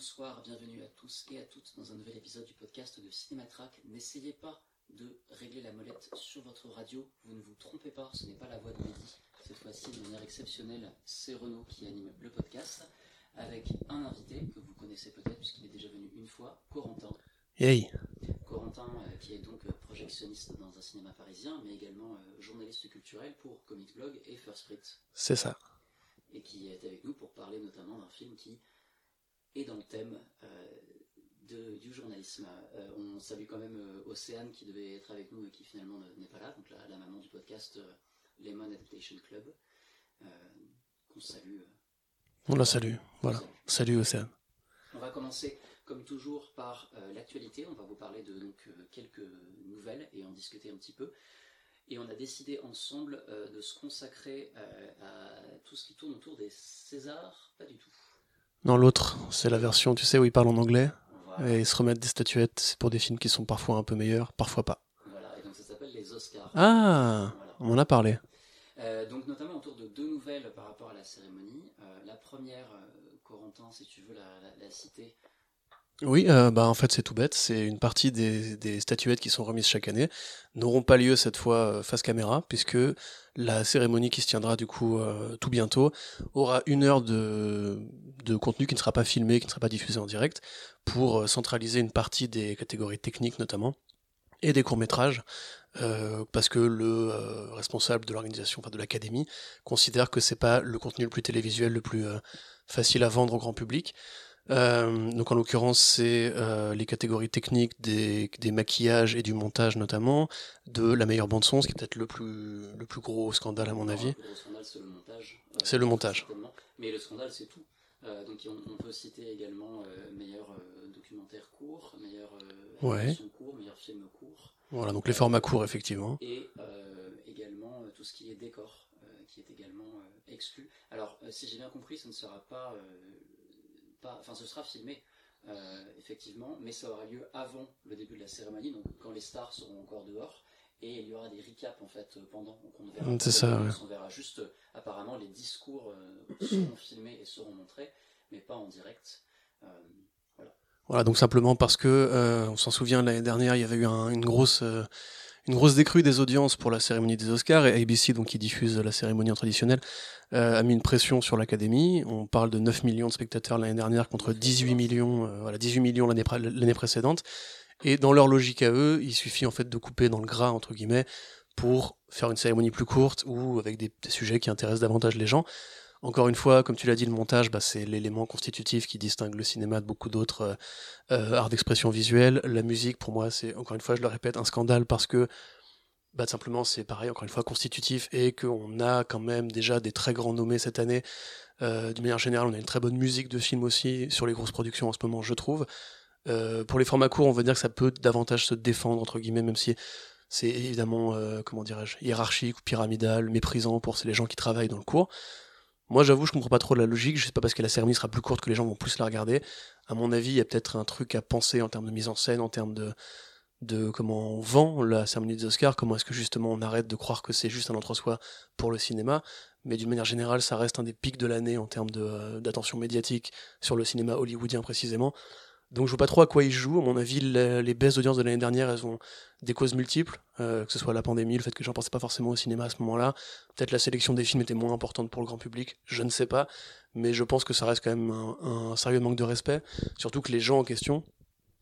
Bonsoir, bienvenue à tous et à toutes dans un nouvel épisode du podcast de Cinématrack. N'essayez pas de régler la molette sur votre radio, vous ne vous trompez pas, ce n'est pas la voix de Mehdi. Cette fois-ci, de manière exceptionnelle, c'est Renaud qui anime le podcast, avec un invité que vous connaissez peut-être puisqu'il est déjà venu une fois, Corentin. Hey. Corentin, euh, qui est donc euh, projectionniste dans un cinéma parisien, mais également euh, journaliste culturel pour Comics Blog et First Print, C'est ça. et qui est avec nous pour parler notamment d'un film qui est dans le thème euh, de- du journalisme. Euh, on salue quand même euh, Océane qui devait être avec nous et qui finalement ne- n'est pas là, donc la, la maman du podcast Lemon Adaptation Club, qu'on salue. On la salue. Voilà. Salut Océane. on va commencer, comme toujours, par euh, l'actualité. On va vous parler de donc, euh, quelques nouvelles et en discuter un petit peu. Et on a décidé ensemble euh, de se consacrer à tout ce qui tourne autour des Césars. Pas du tout. Non, l'autre, c'est la version, tu sais, où ils parlent en anglais Voilà. et ils se remettent des statuettes. C'est pour des films qui sont parfois un peu meilleurs, parfois pas. Voilà. Et donc ça s'appelle les Oscars. Ah, Voilà. on en a parlé. Euh, donc notamment autour de deux nouvelles par rapport à la cérémonie. Euh, la première, euh, Corentin, si tu veux la, la- la citer. Oui, euh, bah en fait c'est tout bête. C'est une partie des, statuettes qui sont remises chaque année n'auront pas lieu cette fois euh, face caméra puisque la cérémonie qui se tiendra du coup euh, tout bientôt aura une heure de, contenu qui ne sera pas filmé, qui ne sera pas diffusé en direct pour centraliser une partie des catégories techniques notamment et des courts métrages euh, parce que le responsable de l'organisation, enfin de l'académie, considère que c'est pas le contenu le plus télévisuel, le plus facile à vendre au grand public. Euh, donc en l'occurrence, c'est euh, les catégories techniques des, des maquillages et du montage notamment, de la meilleure bande son, ce qui est peut-être le plus, le plus gros scandale à mon Alors, avis. Le plus gros scandale, c'est le montage. Euh, C'est le montage. Mais le scandale, c'est tout. Donc on, on peut citer également meilleur documentaire court, meilleur Ouais. court, meilleur film court, Voilà, donc les formats courts effectivement. et également tout ce qui est décor, qui est également exclu. Alors, si j'ai bien compris, ce ne sera pas, pas, enfin, ce sera filmé. euh, effectivement, mais ça aura lieu avant le début de la cérémonie, donc quand les stars seront encore dehors, et il y aura des recaps en fait pendant, donc on ne verra Mm, pas c'est ça, ouais. on verra juste euh, apparemment les discours euh, seront filmés et seront montrés, mais pas en direct. Euh, Voilà, donc simplement parce que, euh, on s'en souvient, l'année dernière, il y avait eu un- une, grosse, euh, une grosse décrue des audiences pour la cérémonie des Oscars, et ABC, donc, qui diffuse la cérémonie en traditionnel, euh, a mis une pression sur l'Académie. On parle de 9 millions de spectateurs l'année dernière contre 18 millions, euh, voilà, 18 millions l'année pré- l'année précédente. Et dans leur logique à eux, il suffit en fait de couper dans le gras, entre guillemets, pour faire une cérémonie plus courte ou avec des, des sujets qui intéressent davantage les gens. Encore une fois, comme tu l'as dit, le montage, bah, c'est l'élément constitutif qui distingue le cinéma de beaucoup d'autres euh, euh, arts d'expression visuelle. La musique, pour moi, c'est, encore une fois, je le répète, un scandale parce que bah, simplement, c'est pareil, encore une fois, constitutif et qu'on a quand même déjà des très grands nommés cette année. Euh, D'une manière générale, on a une très bonne musique de film aussi sur les grosses productions en ce moment, je trouve. Euh, pour les formats courts, on va dire que ça peut davantage se défendre, entre guillemets, même si c'est évidemment, comment dirais-je, hiérarchique ou pyramidal, méprisant pour les gens qui travaillent dans le cours. Moi, j'avoue, je comprends pas trop la logique. Je sais pas parce que la cérémonie sera plus courte que les gens vont plus la regarder. À mon avis, il y a peut-être un truc à penser en termes de mise en scène, en termes de, de comment on vend la cérémonie des Oscars, comment est-ce que justement on arrête de croire que c'est juste un entre-soi pour le cinéma. Mais d'une manière générale, ça reste un des pics de l'année en termes euh, d'attention médiatique sur le cinéma hollywoodien précisément. Donc je vois pas trop à quoi ils jouent. À mon avis, les, baisses d'audience de l'année dernière, elles ont des causes multiples, euh, que ce soit la pandémie, le fait que j'en pensais pas forcément au cinéma à ce moment-là. Peut-être la sélection des films était moins importante pour le grand public, je ne sais pas. Mais je pense que ça reste quand même un sérieux manque de respect. Surtout que les gens en question,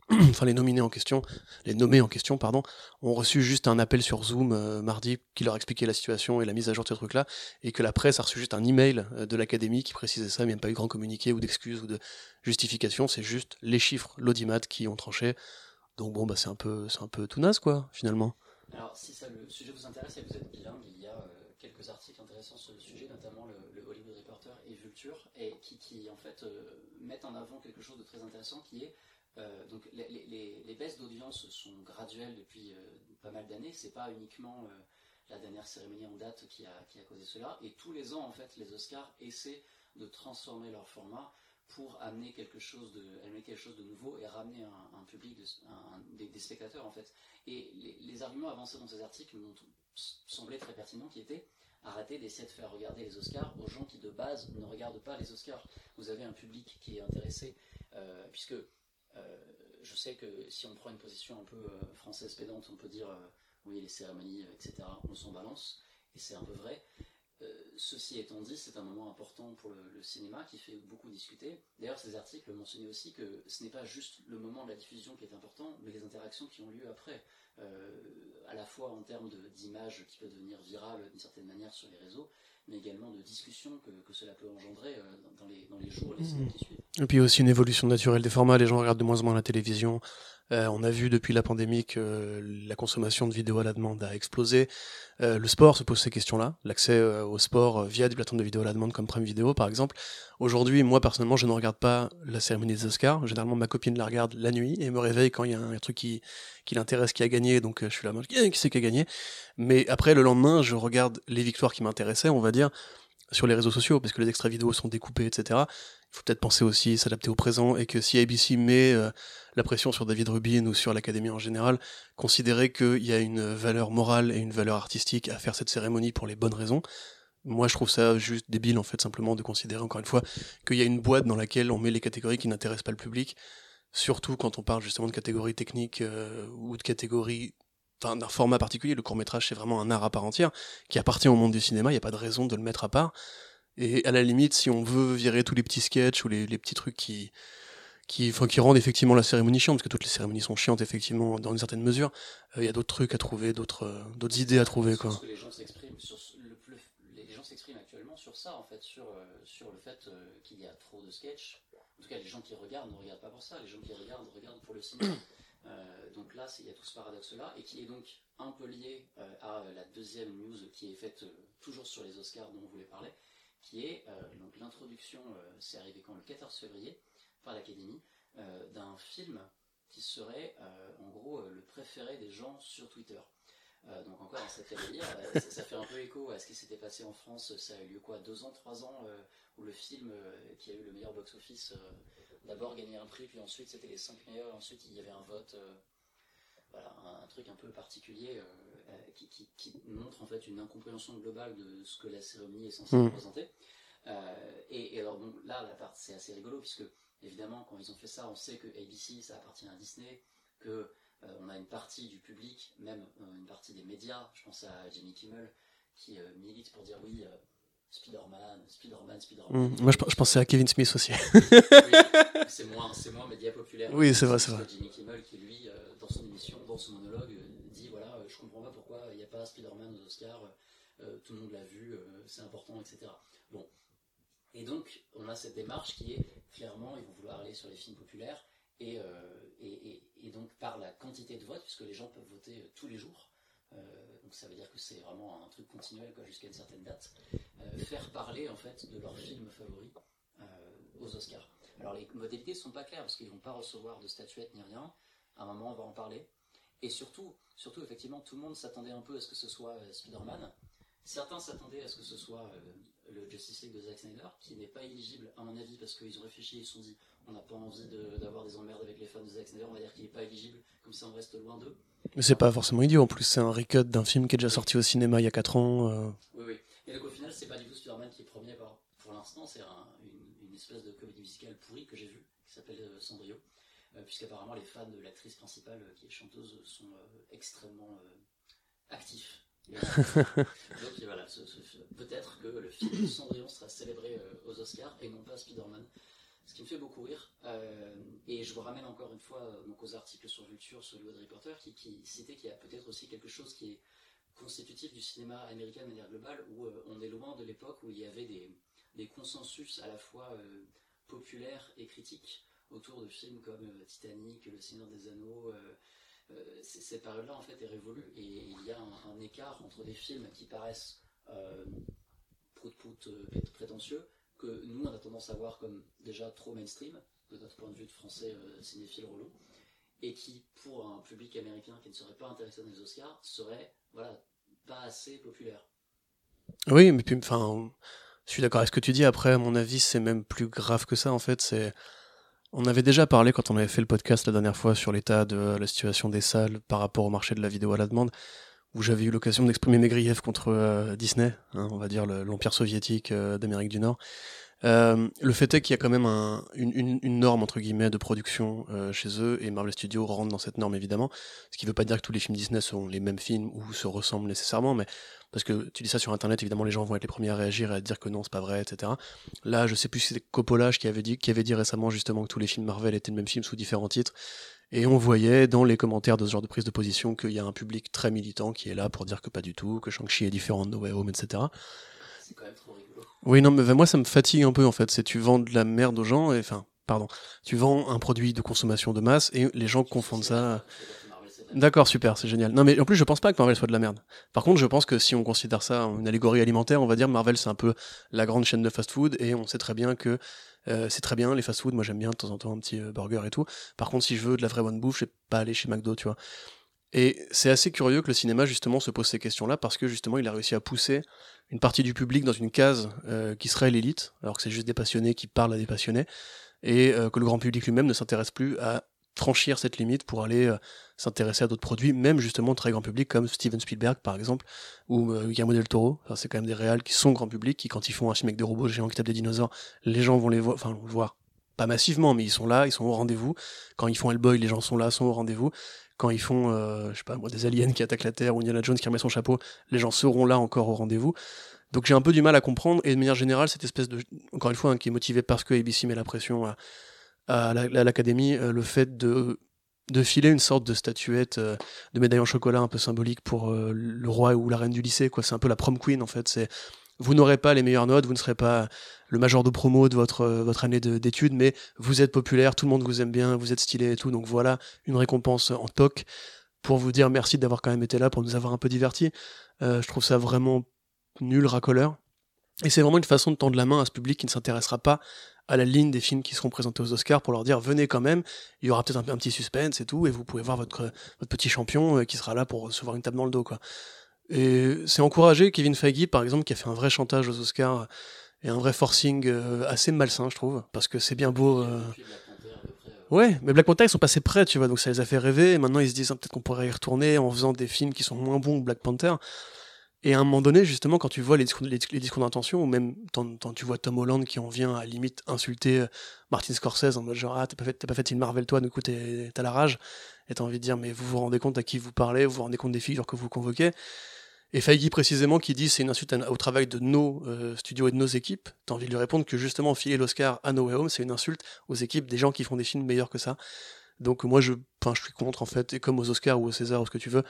enfin les nominés en question, les nommés en question, pardon, ont reçu juste un appel sur Zoom euh, mardi qui leur expliquait la situation et la mise à jour de ce truc-là, et que la presse a reçu juste un email euh, de l'académie qui précisait ça, mais il n'y a pas eu grand communiqué ou d'excuses ou de justification, c'est juste les chiffres, l'audimat qui ont tranché. Donc bon, bah c'est un peu, un peu tout naze quoi, finalement. Alors, si ça, le sujet vous intéresse et vous êtes bilingue, il y a euh, quelques articles intéressants sur le sujet, notamment le, le Hollywood Reporter et Vulture, et qui, qui en fait mettent en avant quelque chose de très intéressant qui est euh, donc les, baisses d'audience sont graduelles depuis euh, pas mal d'années. C'est pas uniquement euh, la dernière cérémonie en date qui a, causé cela. Et tous les ans, en fait, les Oscars essaient de transformer leur format pour amener quelque chose de, nouveau et ramener un, public, des, spectateurs en fait. Et les, arguments avancés dans ces articles m'ont semblé très pertinents, qui étaient arrêter d'essayer de faire regarder les Oscars aux gens qui de base ne regardent pas les Oscars. Vous avez un public qui est intéressé, puisque je sais que si on prend une position un peu euh, française pédante, on peut dire euh, oui les cérémonies, euh, etc. On s'en balance, et c'est un peu vrai. Euh, ceci étant dit, c'est un moment important pour le, le cinéma qui fait beaucoup discuter. D'ailleurs, ces articles mentionnaient aussi que ce n'est pas juste le moment de la diffusion qui est important, mais les interactions qui ont lieu après, Euh, à la fois en termes d'images qui peuvent devenir virales d'une certaine manière sur les réseaux, mais également de discussions que, que cela peut engendrer euh, dans, dans les, dans les jours et les semaines qui suivent. Et puis aussi une évolution naturelle des formats, les gens regardent de moins en moins la télévision. Euh, on a vu depuis la pandémie que la consommation de vidéos à la demande a explosé. Euh, le sport se pose ces questions-là, l'accès euh, au sport euh, via des plateformes de vidéos à la demande comme Prime Video par exemple. Aujourd'hui, moi personnellement, je ne regarde pas la cérémonie des Oscars. Généralement, ma copine la regarde la nuit et me réveille quand il y a un, truc qui, qui l'intéresse, qui a gagné. Donc euh, je suis là, qui qui c'est qui a gagné? Mais après, le lendemain, je regarde les victoires qui m'intéressaient, on va dire, sur les réseaux sociaux, parce que les extraits vidéo sont découpés, etc. Il faut peut-être penser aussi s'adapter au présent et que si ABC met euh, la pression sur David Rubin ou sur l'Académie en général, considérer qu'il y a une valeur morale et une valeur artistique à faire cette cérémonie pour les bonnes raisons. Moi, je trouve ça juste débile, en fait, simplement de considérer, encore une fois, qu'il y a une boîte dans laquelle on met les catégories qui n'intéressent pas le public, surtout quand on parle justement de catégories techniques euh, ou de catégories d'un format particulier. Le court métrage, c'est vraiment un art à part entière qui appartient au monde du cinéma. Il n'y a pas de raison de le mettre à part. Et à la limite, si on veut virer tous les petits sketchs ou les, les petits trucs qui, qui, enfin, qui rendent effectivement la cérémonie chiante, parce que toutes les cérémonies sont chiantes effectivement dans une certaine mesure, euh, il y a d'autres trucs à trouver, d'autres, euh, idées à trouver, quoi. Parce que les gens s'expriment sur ce- le, le- les gens s'expriment actuellement sur ça en fait, sur, euh, sur le fait qu'il y a trop de sketchs. En tout cas, les gens qui regardent ne regardent pas pour ça. Les gens qui regardent regardent pour le cinéma. Euh, donc là, il y a tout ce paradoxe-là, et qui est donc un peu lié euh, à la deuxième news qui est faite euh, toujours sur les Oscars dont on voulait parler, qui est euh, donc l'introduction, euh, c'est arrivé quand le 14 février, par l'Académie, euh, d'un film qui serait euh, en gros euh, le préféré des gens sur Twitter. Euh, donc encore délire, euh, ça, ça fait un peu écho à ce qui s'était passé en France, ça a eu lieu quoi, deux ans, trois ans, euh, où le film euh, qui a eu le meilleur box-office euh, d'abord gagné un prix, puis ensuite c'était les cinq meilleurs, ensuite il y avait un vote, voilà, un, un truc un peu particulier qui, qui- qui montre en fait une incompréhension globale de ce que la cérémonie est censée Mm. représenter. Et, et alors bon, là, la part c'est assez rigolo puisque évidemment quand ils ont fait ça, on sait que ABC ça appartient à Disney, que on a une partie du public, même euh, une partie des médias, je pense à Jimmy Kimmel, qui euh, milite pour dire oui, euh, Spider-Man, Spider-Man, Spider-Man. Mm. Moi, je, je pensais à Kevin Smith aussi. Oui, c'est moins, c'est moins média populaire. Oui, c'est vrai, c'est vrai. Jimmy Kimmel, qui lui, euh, dans son émission, dans son monologue, euh, dit voilà, euh, je comprends pas pourquoi il n'y a pas Spider-Man aux Oscars, euh, tout le monde l'a vu, euh, c'est important, etc. Bon. Et donc, on a cette démarche qui est clairement, ils vont vouloir aller sur les films populaires, et, euh, et, et- et donc par la quantité de votes, puisque les gens peuvent voter euh, tous les jours. euh, donc ça veut dire que c'est vraiment un truc continuel jusqu'à une certaine date. faire parler en fait de leur film favori aux Oscars. Alors les modalités ne sont pas claires parce qu'ils ne vont pas recevoir de statuette ni rien. À un moment, on va en parler. Et surtout, surtout effectivement, tout le monde s'attendait un peu à ce que ce soit Spider-Man. Certains s'attendaient à ce que ce soit le Justice League de Zack Snyder, qui n'est pas éligible à mon avis parce qu'ils ont réfléchi, ils se sont dit on n'a pas envie de- d'avoir des emmerdes avec les fans de Zack Snyder, on va dire qu'il n'est pas éligible, comme ça on reste loin d'eux. Mais c'est pas forcément idiot, en plus, c'est un recut d'un film qui est déjà sorti au cinéma il y a 4 ans. euh. Oui, oui. Et donc au final, c'est pas du tout Spider-Man qui est premier par- pour l'instant, c'est un- une, une espèce de comédie musicale pourrie que j'ai vue, qui s'appelle euh, Cendrillon, euh, puisqu'apparemment les fans de l'actrice principale, euh, qui est chanteuse, sont extrêmement actifs. donc voilà, peut-être que le film Cendrillon sera célébré aux Oscars et non pas Spider-Man. Ce qui me fait beaucoup rire. Euh, et je vous ramène encore une fois euh, donc aux articles sur Vulture, sur le Reporter, qui, qui citait qu'il y a peut-être aussi quelque chose qui est constitutif du cinéma américain de manière globale, où euh, on est loin de l'époque où il y avait des, consensus à la fois populaires et critiques autour de films comme Titanic, Le Seigneur des Anneaux. cette période-là en fait est révolue et il y a un, un écart entre des films qui paraissent prout-prout prétentieux que nous on a tendance à voir comme déjà trop mainstream de notre point de vue de français euh, cinéphile relou et qui pour un public américain qui ne serait pas intéressé dans les Oscars serait voilà pas assez populaire. Oui, mais puis, enfin, je suis d'accord avec ce que tu dis. Après, à mon avis, c'est même plus grave que ça. En fait, c'est. On avait déjà parlé quand on avait fait le podcast la dernière fois sur l'état de la situation des salles par rapport au marché de la vidéo à la demande, où j'avais eu l'occasion d'exprimer mes griefs contre euh, Disney, hein, on va dire le- l'empire soviétique euh, d'Amérique du Nord. Euh, le fait est qu'il y a quand même un- une, norme entre guillemets de production chez eux et Marvel Studios rentre dans cette norme évidemment. Ce qui ne veut pas dire que tous les films Disney sont les mêmes films ou se ressemblent nécessairement, mais parce que tu dis ça sur internet, évidemment les gens vont être les premiers à réagir et à dire que non, c'est pas vrai, etc. Là, je sais plus si c'était Coppola qui avait dit, qui avait dit récemment justement que tous les films Marvel étaient le même film sous différents titres. Et on voyait dans les commentaires de ce genre de prise de position qu'il y a un public très militant qui est là pour dire que pas du tout, que Shang-Chi est différent de No Way Home, etc. C'est quand même trop rigolo. Oui, non, mais moi ça me fatigue un peu en fait. C'est tu vends de la merde aux gens, et enfin, pardon, tu vends un produit de consommation de masse et les gens confondent ça. D'accord, super, c'est génial. Non, mais en plus, je pense pas que Marvel soit de la merde. Par contre, je pense que si on considère ça une allégorie alimentaire, on va dire Marvel, c'est un peu la grande chaîne de fast-food, et on sait très bien que euh, c'est très bien les fast-food. Moi, j'aime bien de temps en temps un petit euh, burger et tout. Par contre, si je veux de la vraie bonne bouffe, je vais pas aller chez McDo, tu vois. Et c'est assez curieux que le cinéma, justement, se pose ces questions-là, parce que justement, il a réussi à pousser une partie du public dans une case euh, qui serait l'élite, alors que c'est juste des passionnés qui parlent à des passionnés, et que le grand public lui-même ne s'intéresse plus à franchir cette limite pour aller euh, s'intéresser à d'autres produits, même justement très grand public comme Steven Spielberg par exemple, ou euh, Guillermo del Toro. C'est quand même des réals qui sont grand public, qui quand ils font un film avec des robots géants qui tapent des dinosaures, les gens vont les voir, enfin le voir, pas massivement, mais ils sont là, ils sont au rendez-vous. Quand ils font Hellboy, les gens sont là, sont au rendez-vous. Quand ils font, euh, je sais pas moi, des aliens qui attaquent la Terre ou Indiana Jones qui remet son chapeau, les gens seront là encore au rendez-vous. Donc j'ai un peu du mal à comprendre, et de manière générale, cette espèce de, encore une fois, hein, qui est motivée parce que ABC met la pression à, à la- à l'académie, euh, le fait de de filer une sorte de statuette euh, de médaille en chocolat un peu symbolique pour euh, le roi ou la reine du lycée quoi. C'est un peu la prom queen en fait. C'est vous n'aurez pas les meilleures notes vous ne serez pas le major de promo de votre votre année de- d'études mais vous êtes populaire tout le monde vous aime bien vous êtes stylé et tout. Donc voilà une récompense en toc pour vous dire merci d'avoir quand même été là pour nous avoir un peu divertis. Je trouve ça vraiment nul racoleur. Et c'est vraiment une façon de tendre la main à ce public qui ne s'intéressera pas à la ligne des films qui seront présentés aux Oscars pour leur dire venez quand même, il y aura peut-être un, un petit suspense et tout, et vous pouvez voir votre, votre petit champion euh, qui sera là pour recevoir une table dans le dos. quoi. Et c'est encouragé Kevin Feige, par exemple, qui a fait un vrai chantage aux Oscars et un vrai forcing euh, assez malsain, je trouve, parce que c'est bien beau. euh, Ouais, mais Black Panther, ils sont passés près, tu vois, donc ça les a fait rêver, et maintenant ils se disent ah, peut-être qu'on pourrait y retourner en faisant des films qui sont moins bons que Black Panther. Et à un moment donné, justement, quand tu vois les discours, d'intention, ou même quand, tu vois Tom Holland qui en vient à limite insulter euh, Martin Scorsese en mode genre ah t'as pas fait fait une Marvel toi, du coup t'as la rage, et t'as envie de dire mais vous vous rendez compte à qui vous parlez, vous vous rendez compte des figures que vous convoquez. Et Feige précisément qui dit c'est une insulte au travail de nos euh, studios et de nos équipes, t'as envie de lui répondre que justement filer l'Oscar à No Way Home c'est une insulte aux équipes des gens qui font des films meilleurs que ça. Donc moi je, je suis contre en fait, et comme aux Oscars ou aux César ou ce que tu veux,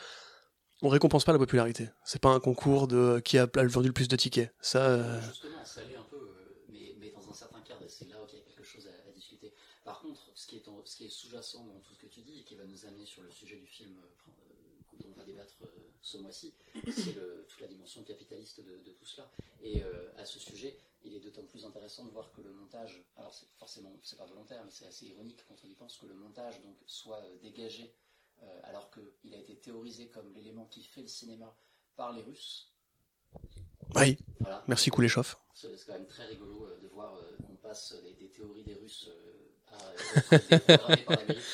on récompense pas la popularité. C'est pas un concours de qui a vendu le plus de tickets. Ça, euh, Justement, ça l'est un peu, euh, mais, dans un certain cadre, c'est là où il y a quelque chose à, discuter. Par contre, ce qui est, sous-jacent dans tout ce que tu dis, et qui va nous amener sur le sujet du film euh, euh, dont on va débattre euh, ce mois-ci, c'est toute la dimension capitaliste de, de tout cela. Et euh, à ce sujet, il est d'autant plus intéressant de voir que le montage, alors forcément, c'est pas volontaire, mais c'est assez ironique quand on y pense que le montage donc soit euh, dégagé euh, alors qu'il a été théorisé comme l'élément qui fait le cinéma par les Russes. oui. Voilà. Merci Kuleshov. C'est quand même très rigolo euh, de voir euh, qu'on passe des, des théories des Russes à par l'Amérique.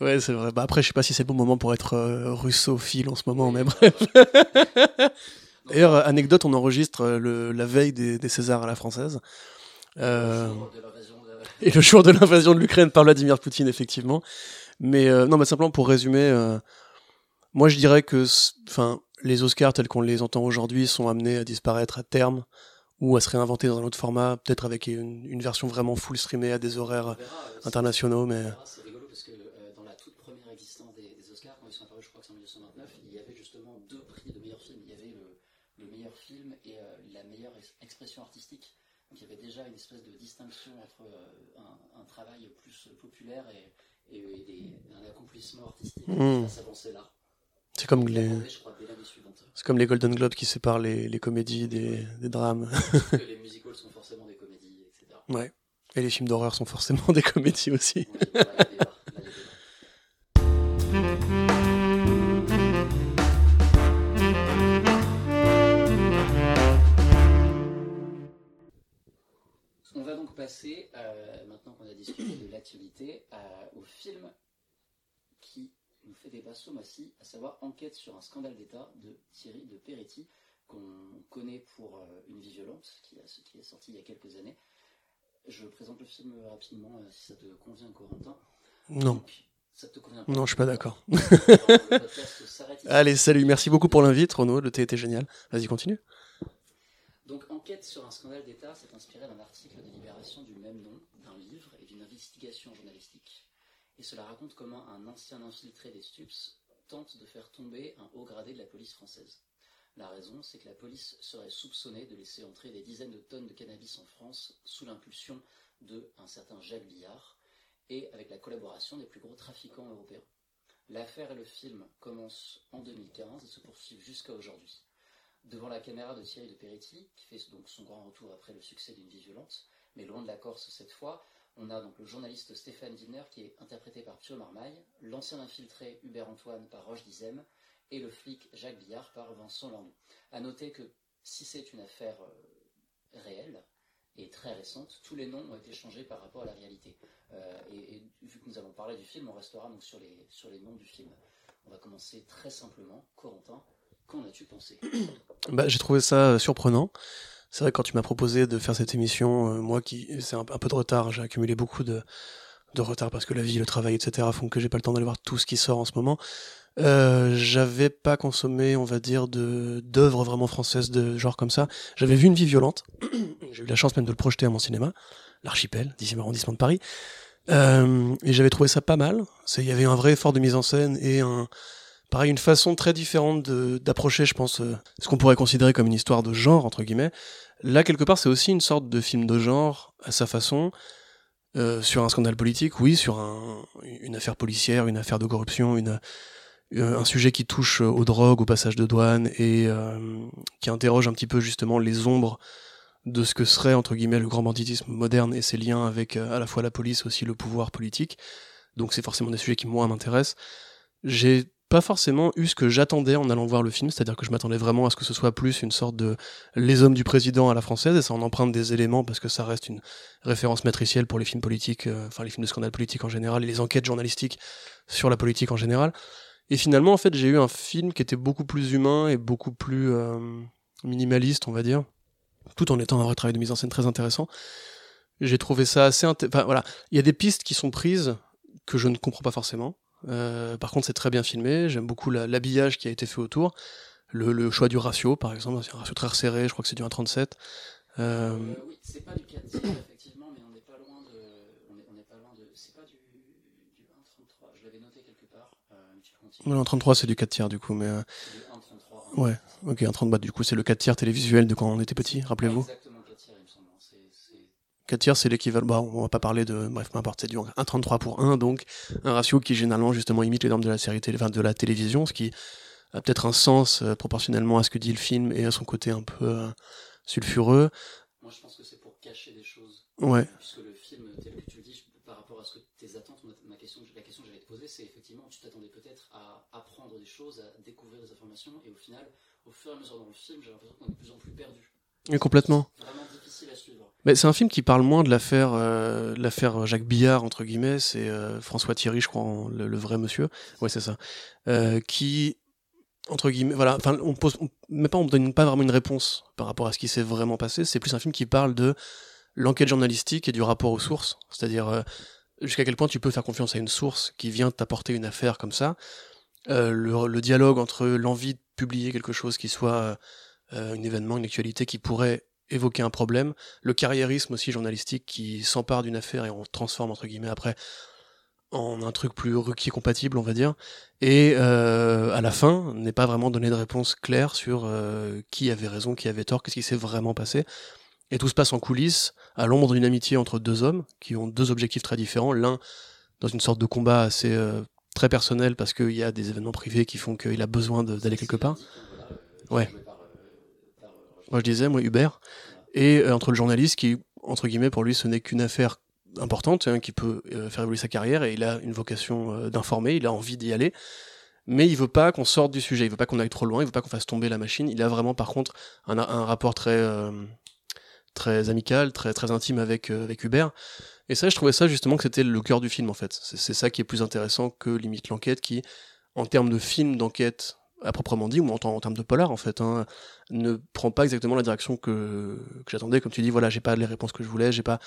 Ouais, c'est vrai. Bah après, je sais pas si c'est le bon moment pour être euh, russophile en ce moment, mais bref. D'ailleurs, anecdote, on enregistre le, la veille des, des Césars à la française. Euh, et le jour de l'invasion de l'Ukraine par Vladimir Poutine, effectivement. Mais euh, non, mais simplement pour résumer, euh, moi je dirais que enfin, les Oscars tels qu'on les entend aujourd'hui sont amenés à disparaître à terme ou à se réinventer dans un autre format, peut-être avec une, une version vraiment full streamée à des horaires verra, euh, internationaux, mais... C'est rigolo parce que dans la toute première existence des, des Oscars, quand ils sont apparus, je crois que c'est en 1929, il y avait justement deux prix de meilleur film. Il y avait le, le meilleur film et la meilleure ex- expression artistique. Donc il y avait déjà une espèce de distinction entre un, un travail plus populaire et, et, et des- un accomplissement artistique Mm. à s'avancer là. C'est comme les... C'est comme les Golden Globes qui séparent les, les comédies des, des drames. que les musicals sont forcément des comédies, etc. ouais. Et les films d'horreur sont forcément des comédies aussi. Oui, passer, euh, maintenant qu'on a discuté de l'actualité, euh, au film qui nous fait débat ce mois-ci, à savoir Enquête sur un scandale d'État de Thierry de Peretti, qu'on connaît pour euh, Une vie violente, qui, a, qui est sorti il y a quelques années. Je présente le film rapidement, si ça te convient, Corentin. Non. Donc, ça te convient pas Non, je suis pas d'accord. Allez, salut, merci beaucoup pour l'invite, Renaud. Le thé était génial. Vas-y, continue. Donc, Enquête sur un scandale d'État s'est inspiré d'un article de Libération du même nom, d'un livre et d'une investigation journalistique. Et cela raconte comment un ancien infiltré des STUPS tente de faire tomber un haut gradé de la police française. La raison, c'est que la police serait soupçonnée de laisser entrer des dizaines de tonnes de cannabis en France sous l'impulsion de un certain Jacques Billard et avec la collaboration des plus gros trafiquants européens. L'affaire et le film commencent en 2015 et se poursuivent jusqu'à aujourd'hui. Devant la caméra de Thierry de Peretti, qui fait donc son grand retour après le succès d'une vie violente, mais loin de la Corse cette fois, on a donc le journaliste Stéphane Wiener qui est interprété par Pio Marmaille, l'ancien infiltré Hubert Antoine par Roche Dizem et le flic Jacques Billard par Vincent Landon. À noter que si c'est une affaire euh, réelle et très récente, tous les noms ont été changés par rapport à la réalité. Euh, et, et vu que nous allons parler du film, on restera donc sur les, sur les noms du film. On va commencer très simplement. Corentin, qu'en as-tu pensé Bah, j'ai trouvé ça euh, surprenant. C'est vrai que quand tu m'as proposé de faire cette émission, euh, moi qui c'est un, un peu de retard, j'ai accumulé beaucoup de, de retard parce que la vie, le travail, etc. font que j'ai pas le temps d'aller voir tout ce qui sort en ce moment. Euh, j'avais pas consommé, on va dire, de d'œuvres vraiment françaises de genre comme ça. J'avais vu une vie violente. j'ai eu la chance même de le projeter à mon cinéma, l'archipel, 10e arrondissement de Paris. Euh, et j'avais trouvé ça pas mal. Il y avait un vrai effort de mise en scène et un, pareil, une façon très différente d'approcher, je pense, euh, ce qu'on pourrait considérer comme une histoire de genre, entre guillemets. Là, quelque part, c'est aussi une sorte de film de genre, à sa façon, euh, sur un scandale politique, oui, sur un, une affaire policière, une affaire de corruption, une, euh, un sujet qui touche aux drogues, au passage de douane, et qui interroge un petit peu justement les ombres de ce que serait, entre guillemets, le grand banditisme moderne et ses liens avec à la fois la police, aussi le pouvoir politique. Donc c'est forcément des sujets qui, moi, m'intéressent. J'ai pas forcément eu ce que j'attendais en allant voir le film, c'est-à-dire que je m'attendais vraiment à ce que ce soit plus une sorte de les hommes du président à la française, et ça en emprunte des éléments parce que ça reste une référence matricielle pour les films politiques, euh, enfin les films de scandale politique en général, et les enquêtes journalistiques sur la politique en général. Et finalement, en fait, j'ai eu un film qui était beaucoup plus humain et beaucoup plus euh, minimaliste, on va dire, tout en étant un vrai travail de mise en scène très intéressant. J'ai trouvé ça assez... Enfin voilà, il y a des pistes qui sont prises que je ne comprends pas forcément. Euh, par contre, c'est très bien filmé. J'aime beaucoup la- l'habillage qui a été fait autour. Le, le choix du ratio, par exemple, c'est un ratio très resserré. Je crois que c'est du 1,37. Euh, Euh, Oui, c'est pas du 4 tiers, effectivement, mais on n'est pas loin de. On n'est pas loin de. C'est pas du, du 1,33. Je l'avais noté quelque part. Euh, le 1,33 c'est du 4 tiers du coup, mais euh, C'est du 1,33. ouais, ok, 1,30 bah, du coup c'est le 4 tiers télévisuel de quand on était petit, rappelez-vous. Exactement 4 tiers, il me semble. C'est. c'est- 4 tiers c'est l'équivalent, bah, on va pas parler de, bref, peu importe, c'est du 1,33 pour 1, donc un ratio qui généralement justement imite les normes de la série télé, enfin, de la télévision, ce qui a peut-être un sens euh, proportionnellement à ce que dit le film et à son côté un peu euh, sulfureux. Moi, je pense que c'est pour cacher des choses. Ouais. Puisque le film, tel que tu le dis, par rapport à ce que tes attentes, ma, ma question, la question que j'allais te poser, c'est effectivement, tu t'attendais peut-être à apprendre des choses, à découvrir des informations, et au final, au fur et à mesure dans le film, j'ai l'impression qu'on est de plus en plus perdu. Et complètement. C'est Vraiment difficile à suivre. Mais c'est un film qui parle moins de l'affaire euh, l'affaire Jacques Billard entre guillemets, c'est euh, François Thierry, je crois, le, vrai monsieur. Ouais, c'est ça. Euh, qui entre guillemets, voilà, enfin, on pose, on, même pas, on donne pas vraiment une réponse par rapport à ce qui s'est vraiment passé. C'est plus un film qui parle de l'enquête journalistique et du rapport aux sources, c'est-à-dire jusqu'à quel point tu peux faire confiance à une source qui vient t'apporter une affaire comme ça. Le, dialogue entre l'envie de publier quelque chose qui soit un événement, une actualité qui pourrait évoquer un problème, le carriérisme aussi journalistique qui s'empare d'une affaire et on transforme entre guillemets après en un truc plus requis compatible, on va dire, et euh, à la fin n'est pas vraiment donné de réponse claire sur euh, qui avait raison, qui avait tort, qu'est-ce qui s'est vraiment passé. Et tout se passe en coulisses, à l'ombre d'une amitié entre deux hommes qui ont deux objectifs très différents. L'un dans une sorte de combat assez euh, très personnel parce qu'il y a des événements privés qui font qu'il a besoin d'aller quelque part. Ouais. Moi je disais, moi Hubert, et euh, entre le journaliste qui, entre guillemets, pour lui, ce n'est qu'une affaire importante, hein, qui peut euh, faire évoluer sa carrière, et il a une vocation euh, d'informer, il a envie d'y aller, mais il veut pas qu'on sorte du sujet, il veut pas qu'on aille trop loin, il veut pas qu'on fasse tomber la machine, il a vraiment par contre un, un rapport très très amical, très très intime avec avec Hubert. Et ça, je trouvais ça justement que c'était le cœur du film en fait. C'est ça qui est plus intéressant que limite l'enquête qui, en termes de film d'enquête à proprement dit, ou en, termes de polar en fait, hein, ne prend pas exactement la direction que, j'attendais. Comme tu dis, voilà, j'ai pas les réponses que je voulais, j'ai pas,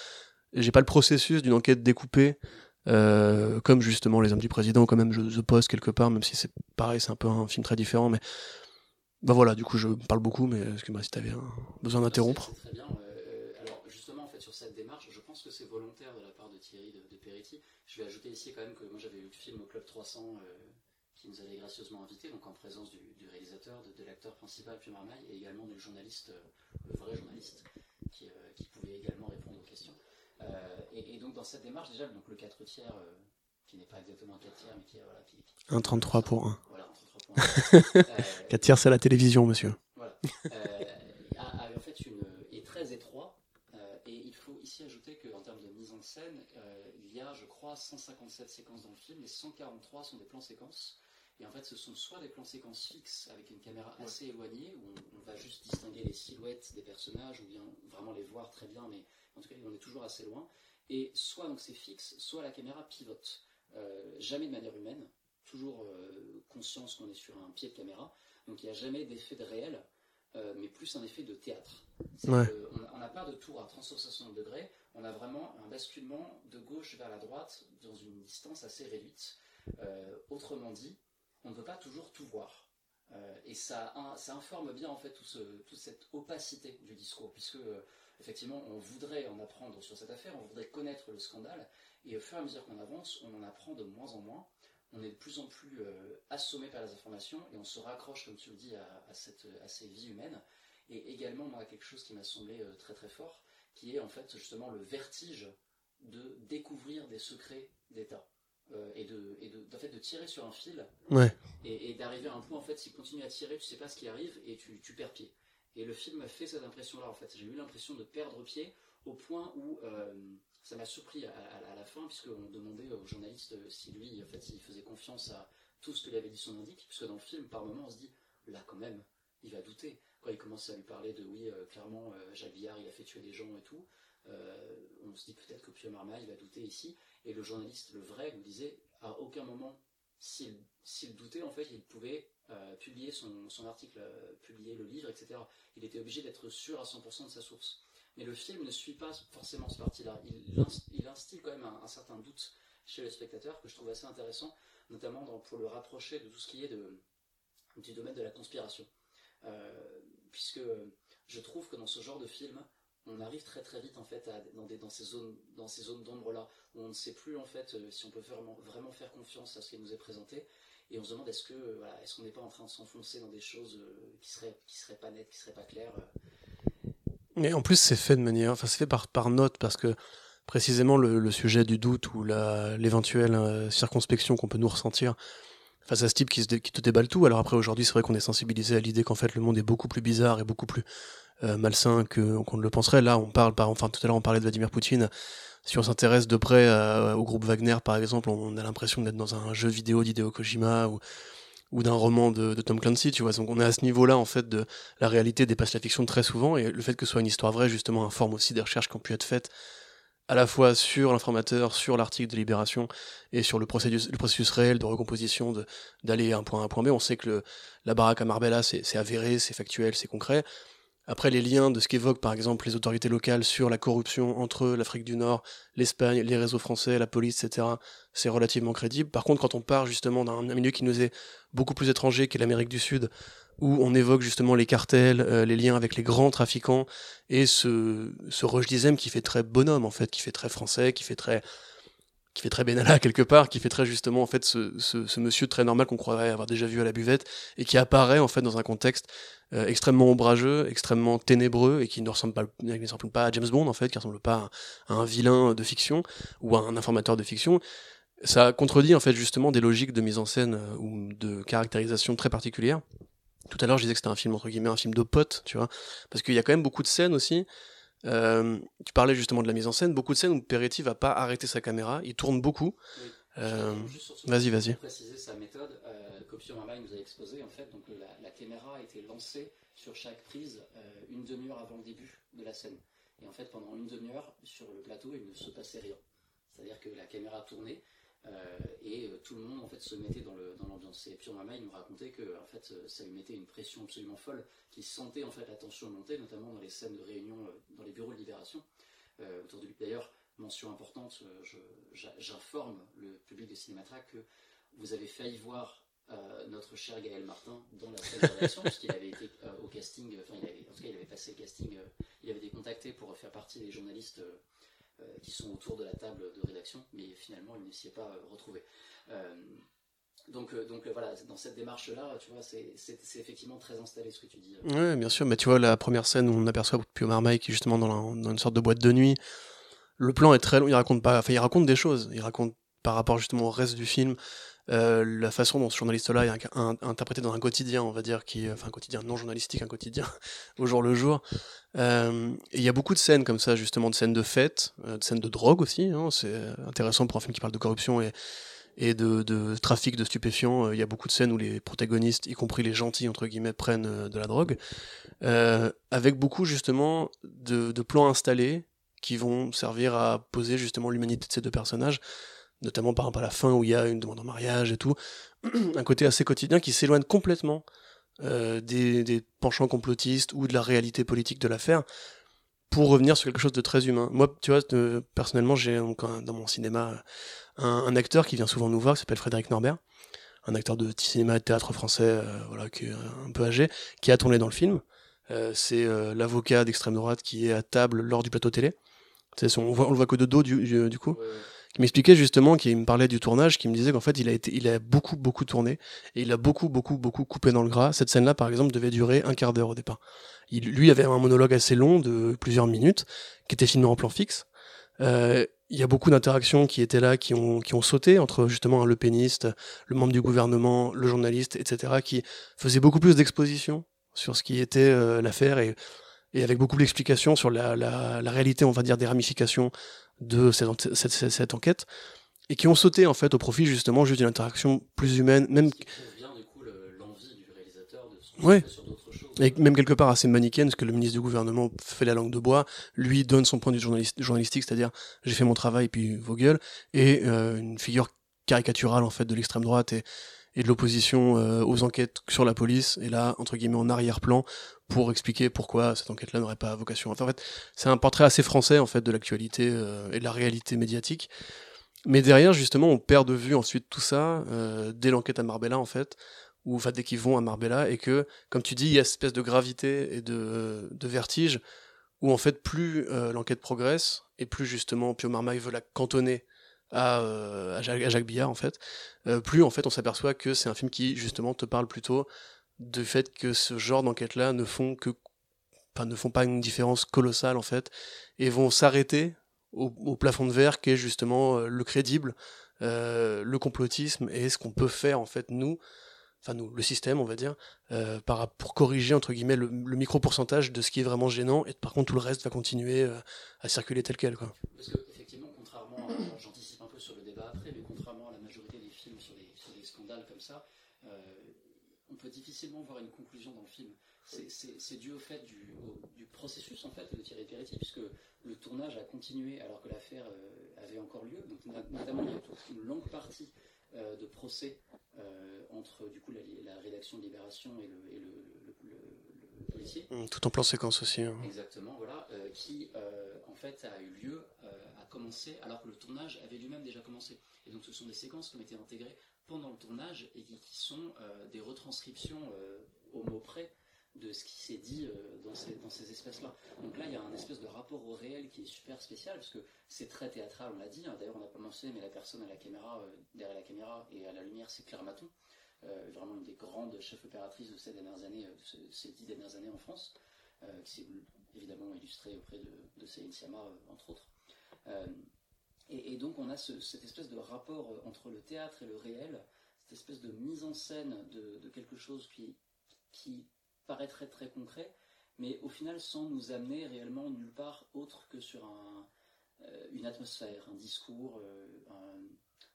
pas le processus d'une enquête découpée, euh, comme justement Les Hommes du Président, quand même The Post quelque part, même si c'est pareil, c'est un peu un film très différent, mais bah voilà, du coup je parle beaucoup, mais excuse-moi si t'avais besoin d'interrompre. Très bien. Euh, alors justement, en fait, sur cette démarche, je pense que c'est volontaire de la part de Thierry de, de Peretti. Je vais ajouter ici quand même que moi j'avais eu le film au Club 300. Euh, qui nous avait gracieusement invités, donc en présence du, du réalisateur, de, de l'acteur principal Pierre Marmaille, et également du journaliste, euh, le vrai journaliste, qui, euh, qui, pouvait également répondre aux questions. Euh, et, et, donc dans cette démarche, déjà, donc le 4 tiers, euh, qui n'est pas exactement un 4 tiers, mais qui est... Voilà, qui, qui, un 33 pour 1. Voilà, un 33 pour 1. 4 tiers, c'est la télévision, monsieur. Voilà. A, a, en fait une, est très étroit, et il faut ici ajouter qu'en termes de mise en scène, il y a, je crois, 157 séquences dans le film, et 143 sont des plans séquences. Et en fait, ce sont soit des plans séquences fixes avec une caméra assez éloignée, où on, on, va juste distinguer les silhouettes des personnages, ou bien vraiment les voir très bien, mais en tout cas, on est toujours assez loin. Et soit donc c'est fixe, soit la caméra pivote. Euh, jamais de manière humaine, toujours euh, conscience qu'on est sur un pied de caméra. Donc il n'y a jamais d'effet de réel, euh, mais plus un effet de théâtre. Ouais. on n'a pas de tour à 360 degrés, on a vraiment un basculement de gauche vers la droite dans une distance assez réduite. Autrement dit, on ne peut pas toujours tout voir. Euh, et ça, informe bien en fait toute cette opacité du discours, puisque euh, effectivement on voudrait en apprendre sur cette affaire, on voudrait connaître le scandale, et au fur et à mesure qu'on avance, on en apprend de moins en moins, on est de plus en plus euh, assommé par les informations, et on se raccroche, comme tu le dis, à, ces vies humaines. Et également, moi, quelque chose qui m'a semblé très très fort, qui est en fait justement le vertige de découvrir des secrets d'État. Euh, et, de, et de, en fait, de tirer sur un fil. Ouais. et, et d'arriver à un point en fait s'il continue à tirer tu sais pas ce qui arrive et tu, tu perds pied. Et le film m'a fait cette impression là en fait. J'ai eu l'impression de perdre pied au point où euh, ça m'a surpris à, à, à, la fin puisqu'on demandait au journaliste si lui en fait s'il faisait confiance à tout ce que lui avait dit son indique puisque dans le film par moment on se dit là quand même il va douter. Quand il commence à lui parler de oui euh, clairement euh, Jacques Villard il a fait tuer des gens et tout on se dit peut-être que Pierre Marmaille va douter ici et le journaliste, le vrai, nous disait à aucun moment, s'il, doutait, en fait, il pouvait euh, publier son, article, euh, publier le livre, etc. Il était obligé d'être sûr à 100% de sa source. Mais le film ne suit pas forcément ce parti-là. Il, inst, il instille quand même un, certain doute chez le spectateur que je trouve assez intéressant, notamment pour le rapprocher de tout ce qui est du domaine de la conspiration. Euh, puisque je trouve que dans ce genre de film, on arrive très très vite en fait dans, des, dans, ces zones dans ces zones d'ombre là où on ne sait plus en fait euh, si on peut vraiment, vraiment faire confiance à ce qui nous est présenté. Et on se demande est-ce que euh, est-ce qu'on n'est pas en train de s'enfoncer dans des choses euh, qui seraient qui seraient pas nettes qui seraient pas claires mais en plus c'est fait de manière enfin c'est fait par par note parce que précisément le, sujet du doute ou l'éventuelle circonspection qu'on peut nous ressentir face à ce type qui, se te déballe tout alors après aujourd'hui c'est vrai qu'on est sensibilisé à l'idée qu'en fait le monde est beaucoup plus bizarre et beaucoup plus euh, malsain qu'on ne le penserait. Là, on parle, par, enfin tout à l'heure on parlait de Vladimir Poutine. Si on s'intéresse de près euh, au groupe Wagner, par exemple, on a l'impression d'être dans un jeu vidéo d'Hideo Kojima ou ou d'un roman de, de, Tom Clancy, tu vois. Donc on est à ce niveau-là, en fait, de la réalité dépasse la fiction très souvent, et le fait que ce soit une histoire vraie, justement, informe aussi des recherches qui ont pu être faites à la fois sur l'informateur, sur l'article de Libération et sur le processus, réel de recomposition d'aller à un point un point B. On sait que la baraque à Marbella, c'est avéré, c'est factuel, c'est concret. Après, les liens de ce qu'évoquent par exemple les autorités locales sur la corruption entre l'Afrique du Nord, l'Espagne, les réseaux français, la police, etc., c'est relativement crédible. Par contre, quand on part justement d'un milieu qui nous est beaucoup plus étranger qu'est l'Amérique du Sud, où on évoque justement les cartels, euh, les liens avec les grands trafiquants, et ce, ce Roche Dizem qui fait très bonhomme en fait, qui fait très français, qui fait très qui fait très Benalla quelque part, qui fait très justement en fait ce, ce, ce monsieur très normal qu'on croirait avoir déjà vu à la buvette et qui apparaît en fait dans un contexte euh, extrêmement ombrageux, extrêmement ténébreux et qui ne ressemble pas, ne ressemble pas à James Bond en fait, qui ne ressemble pas à, un vilain de fiction ou à un informateur de fiction. Ça contredit en fait justement des logiques de mise en scène euh, ou de caractérisation très particulières Tout à l'heure, je disais que c'était un film entre guillemets un film de potes, tu vois, parce qu'il y a quand même beaucoup de scènes aussi. Euh, tu parlais justement de la mise en scène, beaucoup de scènes où Peretti va pas arrêter sa caméra, il tourne beaucoup. Oui. Euh, vas-y, vas-y. préciser sa méthode, euh, Marmaille nous a exposé en fait, donc la, la caméra a été lancée sur chaque prise euh, une demi-heure avant le début de la scène. Et en fait, pendant une demi-heure, sur le plateau, il ne se passait rien. C'est-à-dire que la caméra tournait et euh, tout le monde en fait se mettait dans le- dans l'ambiance. et Pio Marmaille nous racontait que en fait, euh, ça lui mettait une pression absolument folle, qu'il sentait en fait la tension monter, notamment dans les scènes de réunion euh, dans les bureaux de libération euh, autour de lui. D'ailleurs, mention importante, euh, j'informe le public de Cinématrack que vous avez failli voir euh, notre cher Gaël Martin dans la salle de rédaction, puisqu'il avait été euh, au casting, enfin, il en tout cas, il avait passé le casting, euh, il avait été contacté pour faire partie des journalistes euh, euh, qui sont autour de la table de rédaction, mais finalement, il ne s'y est pas euh, retrouvé. Euh, donc, euh, donc euh, voilà, dans cette démarche-là, tu vois, c'est effectivement très installé ce que tu dis. Ouais, bien sûr. Mais tu vois, la première scène où on aperçoit Pio Marmaille qui est justement dans, dans une sorte de boîte de nuit, le plan est très long. Il raconte pas, enfin, il raconte des choses. Il raconte par rapport justement au reste du film, euh, la façon dont ce journaliste-là est interprété dans un quotidien, on va dire, qui, enfin, un quotidien non journalistique, un quotidien au jour le jour. Euh, il y a beaucoup de scènes comme ça, justement, de scènes de fête, euh, de scènes de drogue aussi. hein. C'est intéressant pour un film qui parle de corruption et, de, trafic de stupéfiants. Euh, Il y a beaucoup de scènes où les protagonistes, y compris les gentils, entre guillemets, prennent de la drogue. Avec beaucoup, justement, de plans installés qui vont servir à poser, justement, l'humanité de ces deux personnages, notamment par exemple à la fin où il y a une demande en mariage et tout. un côté assez quotidien qui s'éloigne complètement euh, des, penchants complotistes ou de la réalité politique de l'affaire pour revenir sur quelque chose de très humain. Moi, tu vois, euh, personnellement, j'ai dans mon cinéma un, un acteur qui vient souvent nous voir, qui s'appelle Frédéric Norbert, un acteur de cinéma et théâtre français, euh, voilà, qui est un peu âgé, qui a tourné dans le film. Euh, c'est euh, l'avocat d'extrême droite qui est à table lors du plateau télé. On, voit, on le voit que de dos du- du coup. Qui m'expliquait justement, qui me parlait du tournage, qui me disait qu'en fait il a été, il a beaucoup beaucoup tourné et il a beaucoup beaucoup beaucoup coupé dans le gras. Cette scène-là, par exemple, devait durer un quart d'heure au départ. Il, lui avait un monologue assez long de plusieurs minutes, qui était filmé en plan fixe. Euh, il y a beaucoup d'interactions qui étaient là, qui ont, qui ont sauté entre justement le péniste, le membre du gouvernement, le journaliste, etc., qui faisaient beaucoup plus d'exposition sur ce qui était euh, l'affaire et, et avec beaucoup d'explications sur la, la, la réalité, on va dire, des ramifications de cette, en- cette, cette- cette enquête, et qui ont sauté en fait au profit justement juste d'une interaction plus humaine, même choses. et même quelque part assez manichéenne, parce que le ministre du gouvernement fait la langue de bois, lui donne son point de vue journaliste- journalistique, c'est-à-dire j'ai fait mon travail puis vos gueules, et euh, une figure caricaturale en fait de l'extrême droite et, et de l'opposition euh, aux enquêtes sur la police, et là entre guillemets en arrière-plan pour expliquer pourquoi cette enquête-là n'aurait pas vocation. Enfin, en fait, c'est un portrait assez français en fait de l'actualité euh, et de la réalité médiatique. Mais derrière, justement, on perd de vue ensuite tout ça euh, dès l'enquête à Marbella, en fait, ou enfin dès qu'ils vont à Marbella, et que, comme tu dis, il y a cette espèce de gravité et de, de vertige, où en fait, plus l'enquête progresse, et plus justement Pio Marmaille veut la cantonner à, euh, à, Jacques, à en fait, euh, plus en fait on s'aperçoit que c'est un film qui justement te parle plutôt du fait que ce genre d'enquête-là ne font que ne font pas une différence colossale en fait et vont s'arrêter au, plafond de verre qui est justement euh, le crédible, le complotisme et ce qu'on peut faire en fait nous, enfin nous, le système on va dire, pour corriger entre guillemets le, micro pourcentage de ce qui est vraiment gênant et par contre tout le reste va continuer à circuler tel quel. Parce contrairement à. J'anticipe un peu sur le débat après, mais contrairement à la majorité des films sur des, sur des scandales comme ça, euh, on peut difficilement voir une conclusion dans le film. C'est- dû au fait du, au- du processus en fait de Thierry Peretti, puisque le tournage a continué alors que l'affaire euh, avait encore lieu. Donc, no- notamment, il y a toute une longue partie euh, de procès euh, entre du coup la, la rédaction de Libération et le, et le, le- le- le policier. Mm, Tout en plan séquence aussi. hein. Exactement, voilà, qui en fait a eu lieu, a commencé alors que le tournage avait lui-même déjà commencé. Et donc ce sont des séquences qui ont été intégrées pendant le tournage et qui, sont euh, des retranscriptions euh, au mot près de ce qui s'est dit euh, dans ces, espèces-là. Donc là, il y a un espèce de rapport au réel qui est super spécial, parce que c'est très théâtral, on l'a dit, hein. d'ailleurs on n'a pas mentionné, mais la personne à la caméra, derrière la caméra et à la lumière, c'est Claire Maton, vraiment une des grandes chefs opératrices de ces dernières années, ce- ces dix dernières années en France, qui s'est évidemment illustrée auprès de, de Céline entre autres. Et, et donc on a ce- cette espèce de rapport euh, entre le théâtre et le réel, cette espèce de mise en scène de, de quelque chose qui, qui paraîtrait très concret, mais au final sans nous amener réellement nulle part autre que sur un, euh, une atmosphère, un discours, euh, un-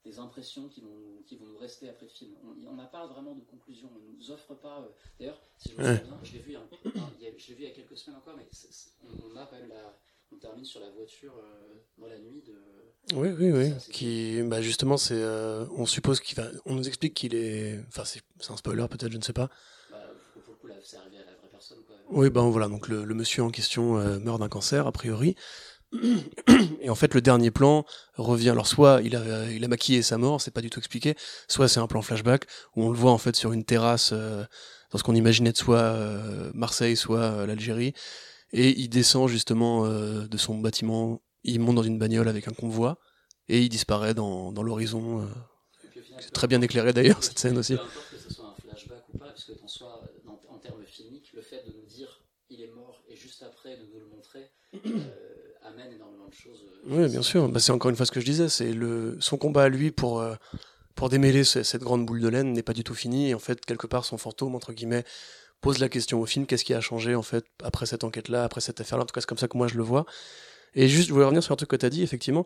des impressions qui vont, qui vont nous rester après le film. On n'a pas vraiment de conclusion, on ne nous offre pas. euh, D'ailleurs, si je me souviens bien, je l'ai vu, je vu il y a quelques semaines encore, mais on, on a quand même la. On termine sur la voiture euh, dans la nuit de. Oui, oui, oui. Ça, Qui, bah justement, c'est, euh, on suppose qu'il va, on nous explique qu'il est, enfin, c'est, un spoiler peut-être, je ne sais pas. Bah, pour, pour le coup, là, c'est arrivé à la vraie personne. Quoi. Oui, ben voilà, donc le, le monsieur en question euh, meurt d'un cancer, a priori. Et en fait, le dernier plan revient. Alors, soit il a, il a maquillé sa mort, c'est pas du tout expliqué, soit c'est un plan flashback où on le voit en fait sur une terrasse euh, dans ce qu'on imaginait de soit euh, Marseille, soit euh, l'Algérie. Et il descend justement euh, de son bâtiment, il monte dans une bagnole avec un convoi et il disparaît dans, dans l'horizon. euh. C'est très bien éclairé, d'ailleurs, cette scène aussi. Peu importe que ce soit un flashback ou pas, puisque en soi, en, en termes filmiques, le fait de nous dire il est mort et juste après de nous le montrer euh, amène énormément de choses. Oui, bien sûr. Bah, c'est encore une fois ce que je disais. C'est le son combat à lui pour pour démêler ce- cette grande boule de laine n'est pas du tout fini. Et en fait, quelque part, son fantôme entre guillemets pose la question au film qu'est-ce qui a changé en fait après cette enquête-là, après cette affaire-là. En tout cas, c'est comme ça que moi je le vois. Et juste, je voulais revenir sur un truc que tu as dit, effectivement.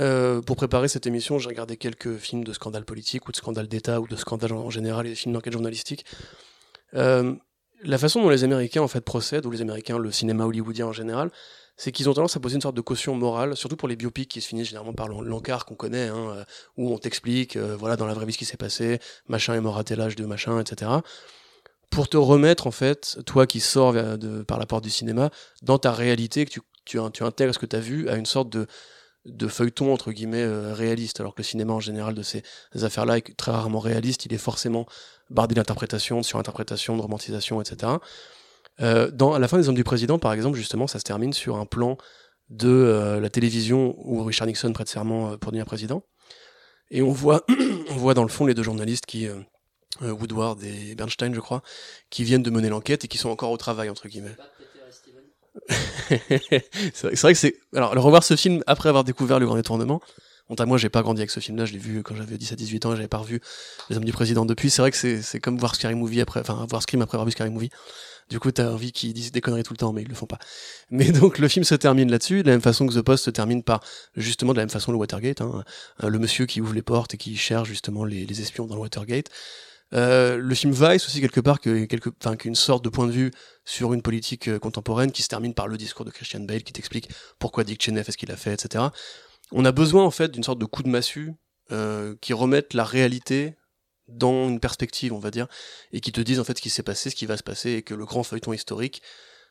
Euh, pour préparer cette émission, j'ai regardé quelques films de scandales politiques ou de scandales d'État ou de scandales en général et des films d'enquête journalistique. Euh, la façon dont les Américains en fait procèdent, ou les Américains, le cinéma hollywoodien en général, c'est qu'ils ont tendance à poser une sorte de caution morale, surtout pour les biopics qui se finissent généralement par l'en- l'encart qu'on connaît, hein, euh, où on t'explique, voilà, dans la vraie vie ce qui s'est passé, machin est mort à tel âge de machin, etc. Pour te remettre, en fait, toi qui sors par la porte du cinéma, dans ta réalité, que tu, tu, in- tu intègres ce que tu as vu à une sorte de, feuilleton, entre guillemets, euh, réaliste, alors que le cinéma en général de ces affaires-là est très rarement réaliste, il est forcément bardé d'interprétation, de surinterprétation, de romantisation, etc. Euh, dans, à la fin des Hommes du Président, par exemple, justement, ça se termine sur un plan de euh, la télévision où Richard Nixon prête serment pour devenir président. Et on voit, on voit dans le fond les deux journalistes qui, Woodward et Bernstein, je crois, qui viennent de mener l'enquête et qui sont encore au travail, entre guillemets. C'est vrai, que c'est. Alors, le revoir ce film après avoir découvert le grand détournement. Bon, à moi, j'ai pas grandi avec ce film-là, je l'ai vu quand j'avais 17-18 ans et j'avais pas revu Les Hommes du Président depuis. C'est vrai que c'est c'est comme voir Scary Movie après, enfin, voir Scream après avoir vu Scary Movie. Du coup, t'as envie qu'ils disent des conneries tout le temps, mais ils le font pas. Mais donc, le film se termine là-dessus, de la même façon que The Post se termine par, justement, de la même façon le Watergate, hein, Euh, le monsieur qui ouvre les portes et qui cherche justement les, les espions dans le Watergate. Euh, le film Vice aussi quelque part qu'une sorte de point de vue sur une politique euh, contemporaine qui se termine par le discours de Christian Bale qui t'explique pourquoi Dick Cheney fait ce qu'il a fait etc on a besoin en fait d'une sorte de coup de massue euh, qui remette la réalité dans une perspective on va dire et qui te dise en fait ce qui s'est passé ce qui va se passer et que le grand feuilleton historique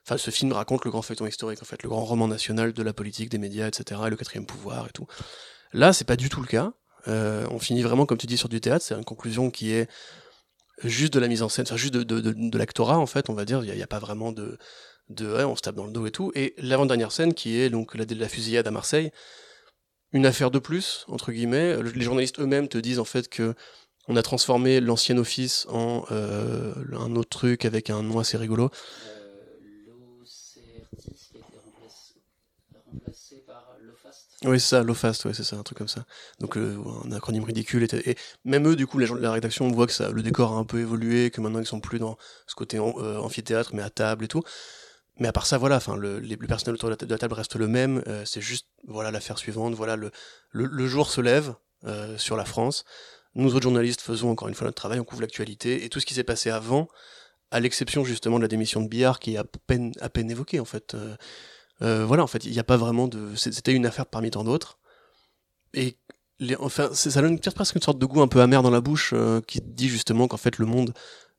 enfin ce film raconte le grand feuilleton historique en fait le grand roman national de la politique des médias etc et le quatrième pouvoir et tout. Là c'est pas du tout le cas. On finit vraiment comme tu dis sur du théâtre. C'est une conclusion qui est juste de la mise en scène, enfin juste de, de, de, l'actorat en fait, on va dire. Il n'y a, a, pas vraiment de, de ouais, on se tape dans le dos et tout. Et l'avant-dernière scène qui est donc la, la fusillade à Marseille, une affaire de plus entre guillemets. Les journalistes eux-mêmes te disent en fait que on a transformé l'ancien office en euh, un autre truc avec un nom assez rigolo. L'OCRTIS qui a été remplacé, remplacé par l'OFAST. Oui, c'est ça, l'OFAST, ouais, c'est ça, un truc comme ça. Donc euh, un acronyme ridicule. Et, même eux, du coup, de la rédaction, on voit que le décor a un peu évolué, que maintenant ils sont plus dans ce côté euh, amphithéâtre, mais à table et tout. Mais à part ça, voilà, enfin, le, personnel autour de la, la table reste le même. Euh, c'est juste, voilà, l'affaire suivante. Voilà, le, le, jour se lève sur la France. Nous autres journalistes faisons encore une fois notre travail, on couvre l'actualité et tout ce qui s'est passé avant, à l'exception justement de la démission de Billard qui est à peine, à peine évoquée en fait. Euh, voilà, en fait, il n'y a pas vraiment de. C'était une affaire parmi tant d'autres. Et les, enfin, ça donne presque une sorte de goût un peu amer dans la bouche euh, qui dit justement qu'en fait le monde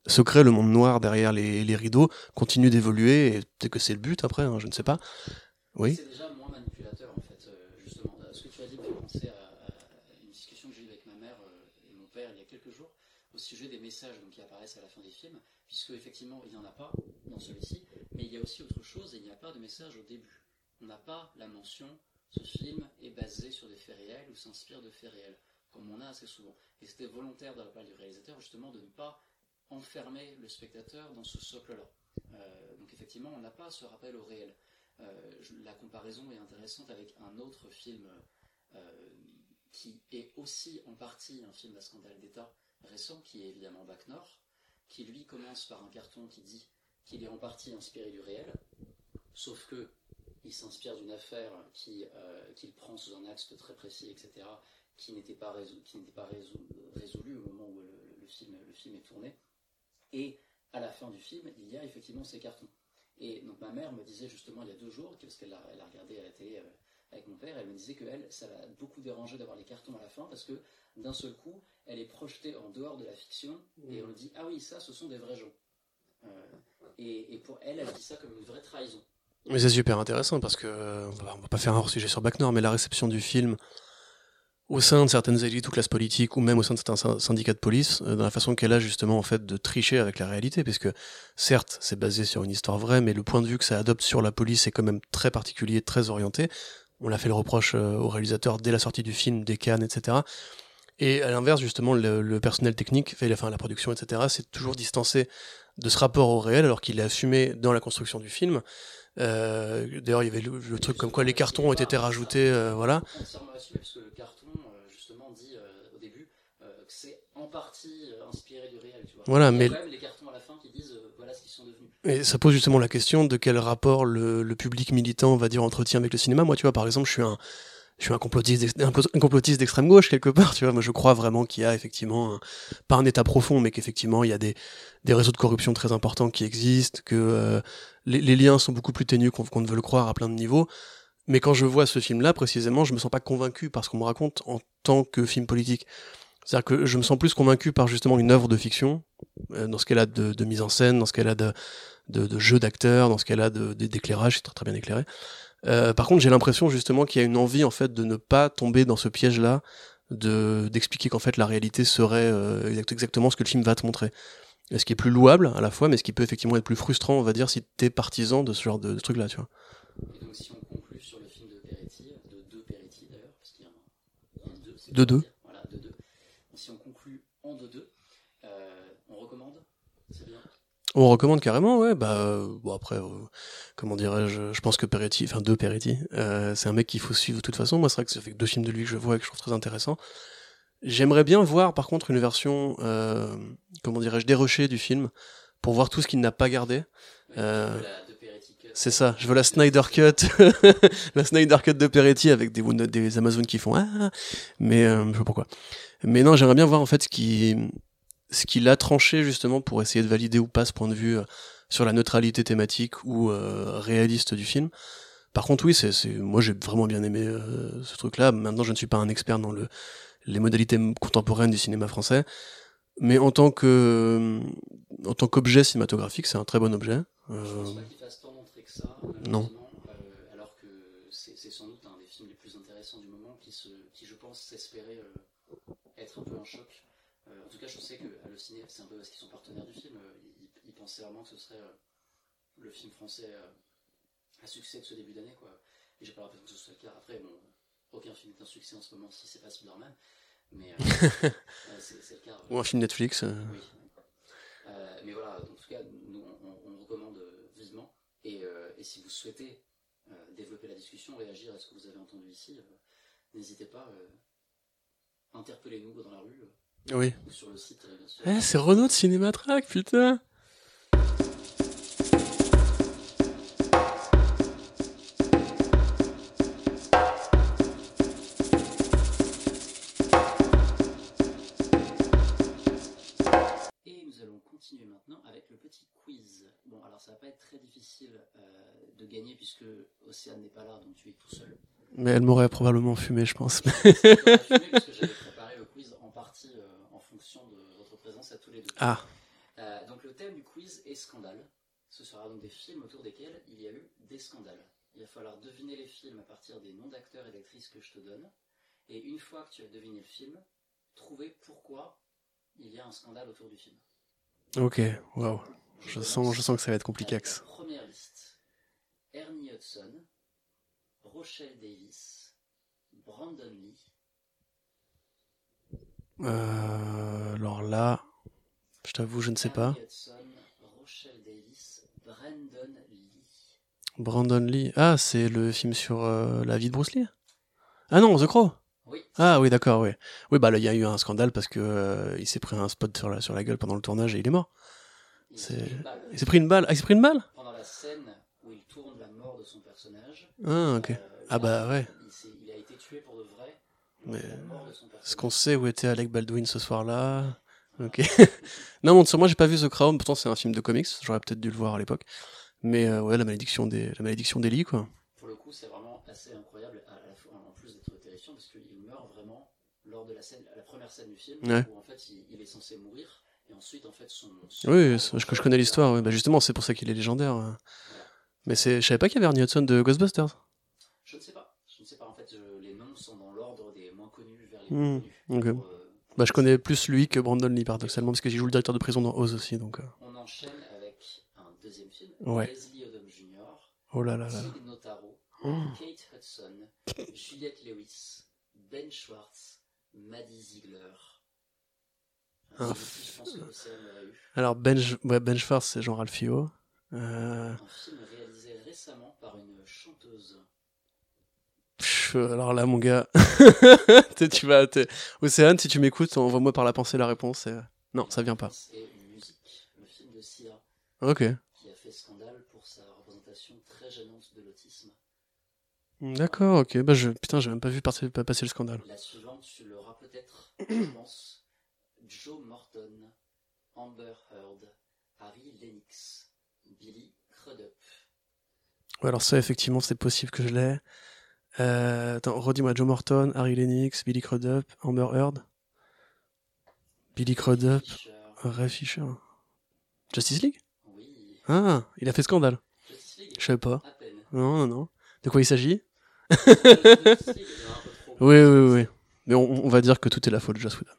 secret, le monde noir derrière les, rideaux, continue d'évoluer et peut-être que c'est le but après, hein, je ne sais pas. Oui. C'est déjà moins manipulateur en fait, euh, justement. Ce que tu as dit fait penser à, une discussion que j'ai eue avec ma mère et mon père il y a quelques jours au sujet des messages qui apparaissent à la fin des films, puisque effectivement il n'y en a pas dans celui-ci, mais il y a aussi autre chose et il n'y a pas de message au début. On n'a pas la mention ce film est basé sur des faits réels ou s'inspire de faits réels, comme on a assez souvent. Et c'était volontaire de la part du réalisateur justement de ne pas enfermer le spectateur dans ce socle-là. Euh, donc effectivement, on n'a pas ce rappel au réel. Euh, la comparaison est intéressante avec un autre film euh, qui est aussi en partie un film à scandale d'État récent, qui est évidemment Bac Nord, qui lui commence par un carton qui dit qu'il est en partie inspiré du réel, sauf que il s'inspire d'une affaire qui, euh, qu'il prend sous un axe très précis, etc., qui n'était pas, résolu, qui n'était pas résolu, résolu au moment où le, le, film, le film est tourné. Et à la fin du film, il y a effectivement ces cartons. Et donc ma mère me disait justement il y a deux jours, parce qu'elle a, elle a regardé à la télé euh, avec mon père, elle me disait que elle, ça l'a beaucoup dérangé d'avoir les cartons à la fin, parce que d'un seul coup, elle est projetée en dehors de la fiction, et on dit ah oui, ça, ce sont des vrais gens. Euh, et, pour elle, elle dit ça comme une vraie trahison. Mais c'est super intéressant parce que va, on va pas faire un hors sujet sur Bac mais la réception du film au sein de certaines élites ou classes politiques ou même au sein de certains syndicats de police, euh, dans la façon qu'elle a justement en fait de tricher avec la réalité, puisque certes c'est basé sur une histoire vraie, mais le point de vue que ça adopte sur la police est quand même très particulier, très orienté. On l'a fait le reproche euh, au réalisateur dès la sortie du film, des cannes, etc. Et à l'inverse, justement, le, le, personnel technique, fait, enfin, la production, etc., c'est toujours distancé de ce rapport au réel, alors qu'il est assumé dans la construction du film. Euh, D'ailleurs, il y avait le, le, truc comme quoi les cartons ont été rajoutés, euh, voilà. Parce que le carton, euh, justement, dit au début que c'est en partie inspiré du réel, tu vois. Voilà, mais. a quand même les cartons à la fin qui disent voilà ce qu'ils sont devenus. Et ça pose justement la question de quel rapport le, le public militant, on va dire, entretient avec le cinéma. Moi, tu vois, par exemple, je suis un, je suis un complotiste, un complotiste d'extrême gauche quelque part, tu vois. Moi, je crois vraiment qu'il y a effectivement, pas un état profond, mais qu'effectivement, il y a des, des réseaux de corruption très importants qui existent, que euh, les, liens sont beaucoup plus ténus qu'on qu ne veut le croire à plein de niveaux. Mais quand je vois ce film-là, précisément, je me sens pas convaincu par ce qu'on me raconte en tant que film politique. C'est-à-dire que je me sens plus convaincu par justement une œuvre de fiction, euh, dans ce qu'elle a de, de, mise en scène, dans ce qu'elle a de, de, de jeu d'acteur, dans ce qu'elle a d'éclairage, c'est très, très bien éclairé. Euh, par contre, j'ai l'impression justement qu'il y a une envie en fait de ne pas tomber dans ce piège-là, de d'expliquer qu'en fait la réalité serait euh, exactement ce que le film va te montrer. Et ce qui est plus louable à la fois, mais ce qui peut effectivement être plus frustrant, on va dire, si t'es partisan de ce genre de, de truc-là, tu vois. Et donc si on conclut sur le film de Peretti, de deux Peretti d'ailleurs, parce qu'il y a un, un deux, de deux. Voilà, de deux. Si on conclut en deux deux, euh, on recommande, c'est bien. On recommande carrément, ouais. Bah euh, bon après, euh, comment dirais-je Je pense que Peretti, enfin deux Peretti, euh, c'est un mec qu'il faut suivre de toute façon. Moi, c'est vrai que ça fait que deux films de lui que je vois et que je trouve très intéressant. J'aimerais bien voir par contre une version, euh, comment dirais-je, dérochée du film pour voir tout ce qu'il n'a pas gardé. Euh, c'est ça. Je veux la Snyder Cut, la Snyder Cut de Peretti avec des, des Amazones qui font ah, mais euh, je sais pas pourquoi. Mais non, j'aimerais bien voir en fait ce qui ce qu'il a tranché justement pour essayer de valider ou pas ce point de vue euh, sur la neutralité thématique ou euh, réaliste du film. Par contre, oui, c'est, moi j'ai vraiment bien aimé euh, ce truc-là. Maintenant, je ne suis pas un expert dans le, les modalités contemporaines du cinéma français, mais en tant que, en tant qu'objet cinématographique, c'est un très bon objet. Euh... Je pense pas qu'il fasse tant montrer que ça. Non. Alors que c'est, c'est sans doute un des films les plus intéressants du moment, qui, se, qui je pense s'espérait être un peu un choc euh, en tout cas, je sais que le ciné, c'est un peu parce qu'ils sont partenaires du film, euh, pensaient vraiment que ce serait euh, le film français à succès de ce début d'année, quoi. Et j'ai pas l'impression que ce soit le cas. Après, bon, aucun film n'est un succès en ce moment si c'est pas Spider-Man, mais c'est, c'est le cas. Ou un film Netflix. Oui. mais voilà, en tout cas, nous, on, on recommande vivement. Et, et, si vous souhaitez développer la discussion, réagir à ce que vous avez entendu ici, n'hésitez pas, interpellez-nous dans la rue. Oui. Sur le site, bien sûr. Eh, c'est Renault de Cinématrack, putain maintenant avec le petit quiz. Bon, alors ça va pas être très difficile euh, de gagner puisque Océane n'est pas là, donc tu es tout seul. Mais elle m'aurait probablement fumé, je pense. fumé parce que j'avais préparé le quiz en partie euh, en fonction de votre présence à tous les deux. Ah. Euh, donc le thème du quiz est scandale. Ce sera donc des films autour desquels il y a eu des scandales. Il va falloir deviner les films à partir des noms d'acteurs et d'actrices que je te donne. Et une fois que tu as deviné le film, trouver pourquoi il y a un scandale autour du film. Ok, waouh. Je sens, je sens que ça va être compliqué. Première liste. Ernie Hudson, Rochelle Davis, Brandon Lee. Euh, alors là, je t'avoue, je ne sais pas. Hudson, Rochelle Davis, Brandon Lee. Brandon Lee. Ah, c'est le film sur euh, la vie de Bruce Lee? Ah non, The Crow Oui. Ah oui, d'accord, oui. Oui, bah là, il y a eu un scandale parce que euh, il s'est pris un spot sur la, sur la gueule pendant le tournage et il est mort. Il s'est pris une balle. Il s'est pris une balle. Ah, il s'est pris une balle? Pendant la scène où il tourne la mort de son personnage. Ah, ok. euh, Ah bah ouais. Il, a été tué pour de vrai. Mais est-ce qu'on sait où était Alec Baldwin ce soir-là? Ok. non, bon, sur moi, j'ai pas vu The Crown. Pourtant, c'est un film de comics. J'aurais peut-être dû le voir à l'époque. Mais euh, ouais, la malédiction des, la malédiction d'Eli, quoi. Pour le coup, c'est vraiment assez incroyable, à la fois, en plus d'être terrifiant, parce qu'il meurt vraiment lors de la scène, la première scène du film, Ouais. où en fait il, il est censé mourir, et ensuite en fait son. son Oui, c'est- je, je connais l'histoire. Bah justement, c'est pour ça qu'il est légendaire. euh. Mais c'est, je savais pas qu'il y avait Ernie Hudson de Ghostbusters. Je ne sais pas, je ne sais pas, en fait, je- les noms sont dans l'ordre des moins connus vers les plus connus. ok. Pour, euh, Bah, je connais plus lui que Brandon Lee, paradoxalement, parce que j'y joue le directeur de prison dans Oz aussi. Donc, euh. On enchaîne avec un deuxième film, Ouais. Leslie Odom Jr., oh là là là. Notaro, Oh. Kate Hudson, Juliette Lewis, Ben Schwartz, Maddie Ziegler. Film qui, je pense que l'aurait eu. Alors, Ben, ouais, ben Schwartz, c'est Jean Ralphio. Euh, Un film réalisé récemment par une chanteuse. pff, alors là, mon gars, tu vas, Océane, si tu m'écoutes, envoie-moi par la pensée la réponse. et- Non, ça vient pas. C'est une musique, le film de Sia, Ok. qui a fait scandale pour sa représentation très gênante de l'autisme. D'accord, ok. Bah, je, putain, j'ai même pas vu passer, pas passer le scandale. La suivante, tu l'auras peut-être, je pense. Joe Morton, Amber Heard, Harry Lennox, Billy Crudup. Ouais, alors ça, effectivement, c'est possible que je l'ai. Euh, attends, redis-moi Joe Morton, Harry Lennox, Billy Crudup, Amber Heard? Billy Crudup. Ray Fisher. Justice League? Oui. Ah, il a fait scandale. Justice League? Je savais pas. À peine. Non, non, non. De quoi il s'agit? Trop. Oui, oui, oui. Mais on, on va dire que tout est la faute de Joss Whedon.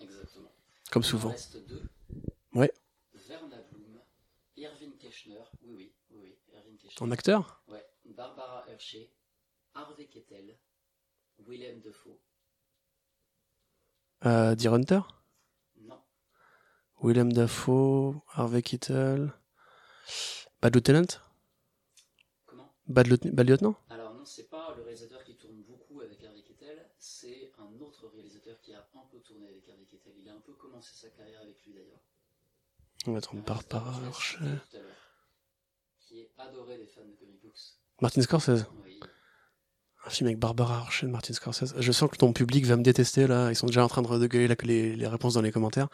Exactement. Comme Il en souvent. reste deux. Ouais. Verna Bloom, Irving Keschner, oui, oui, oui, oui, Irving Keschner. En acteur? Ouais. Barbara Hershey, Harvey Kettel, Willem Dafoe. euh, Deer Hunter? Non. Willem Dafoe, Harvey Keitel. Bad Lieutenant? Comment? Bad Lieutenant? Alors non, c'est pas le réalisateur qui tourne beaucoup avec Harvey Kettel, c'est un autre réalisateur qui a un peu tourné avec Harvey Kettel. Il a un peu commencé sa carrière avec lui d'ailleurs. Attends, Un Barbara réalisateur que Hershey. je l'ai cité tout à l'heure, Qui est adoré des fans de comic books. Martin Scorsese. Oui. Un film avec Barbara de Martin Scorsese. Je sens que ton public va me détester là. Ils sont déjà en train de regueuler les, les réponses dans les commentaires.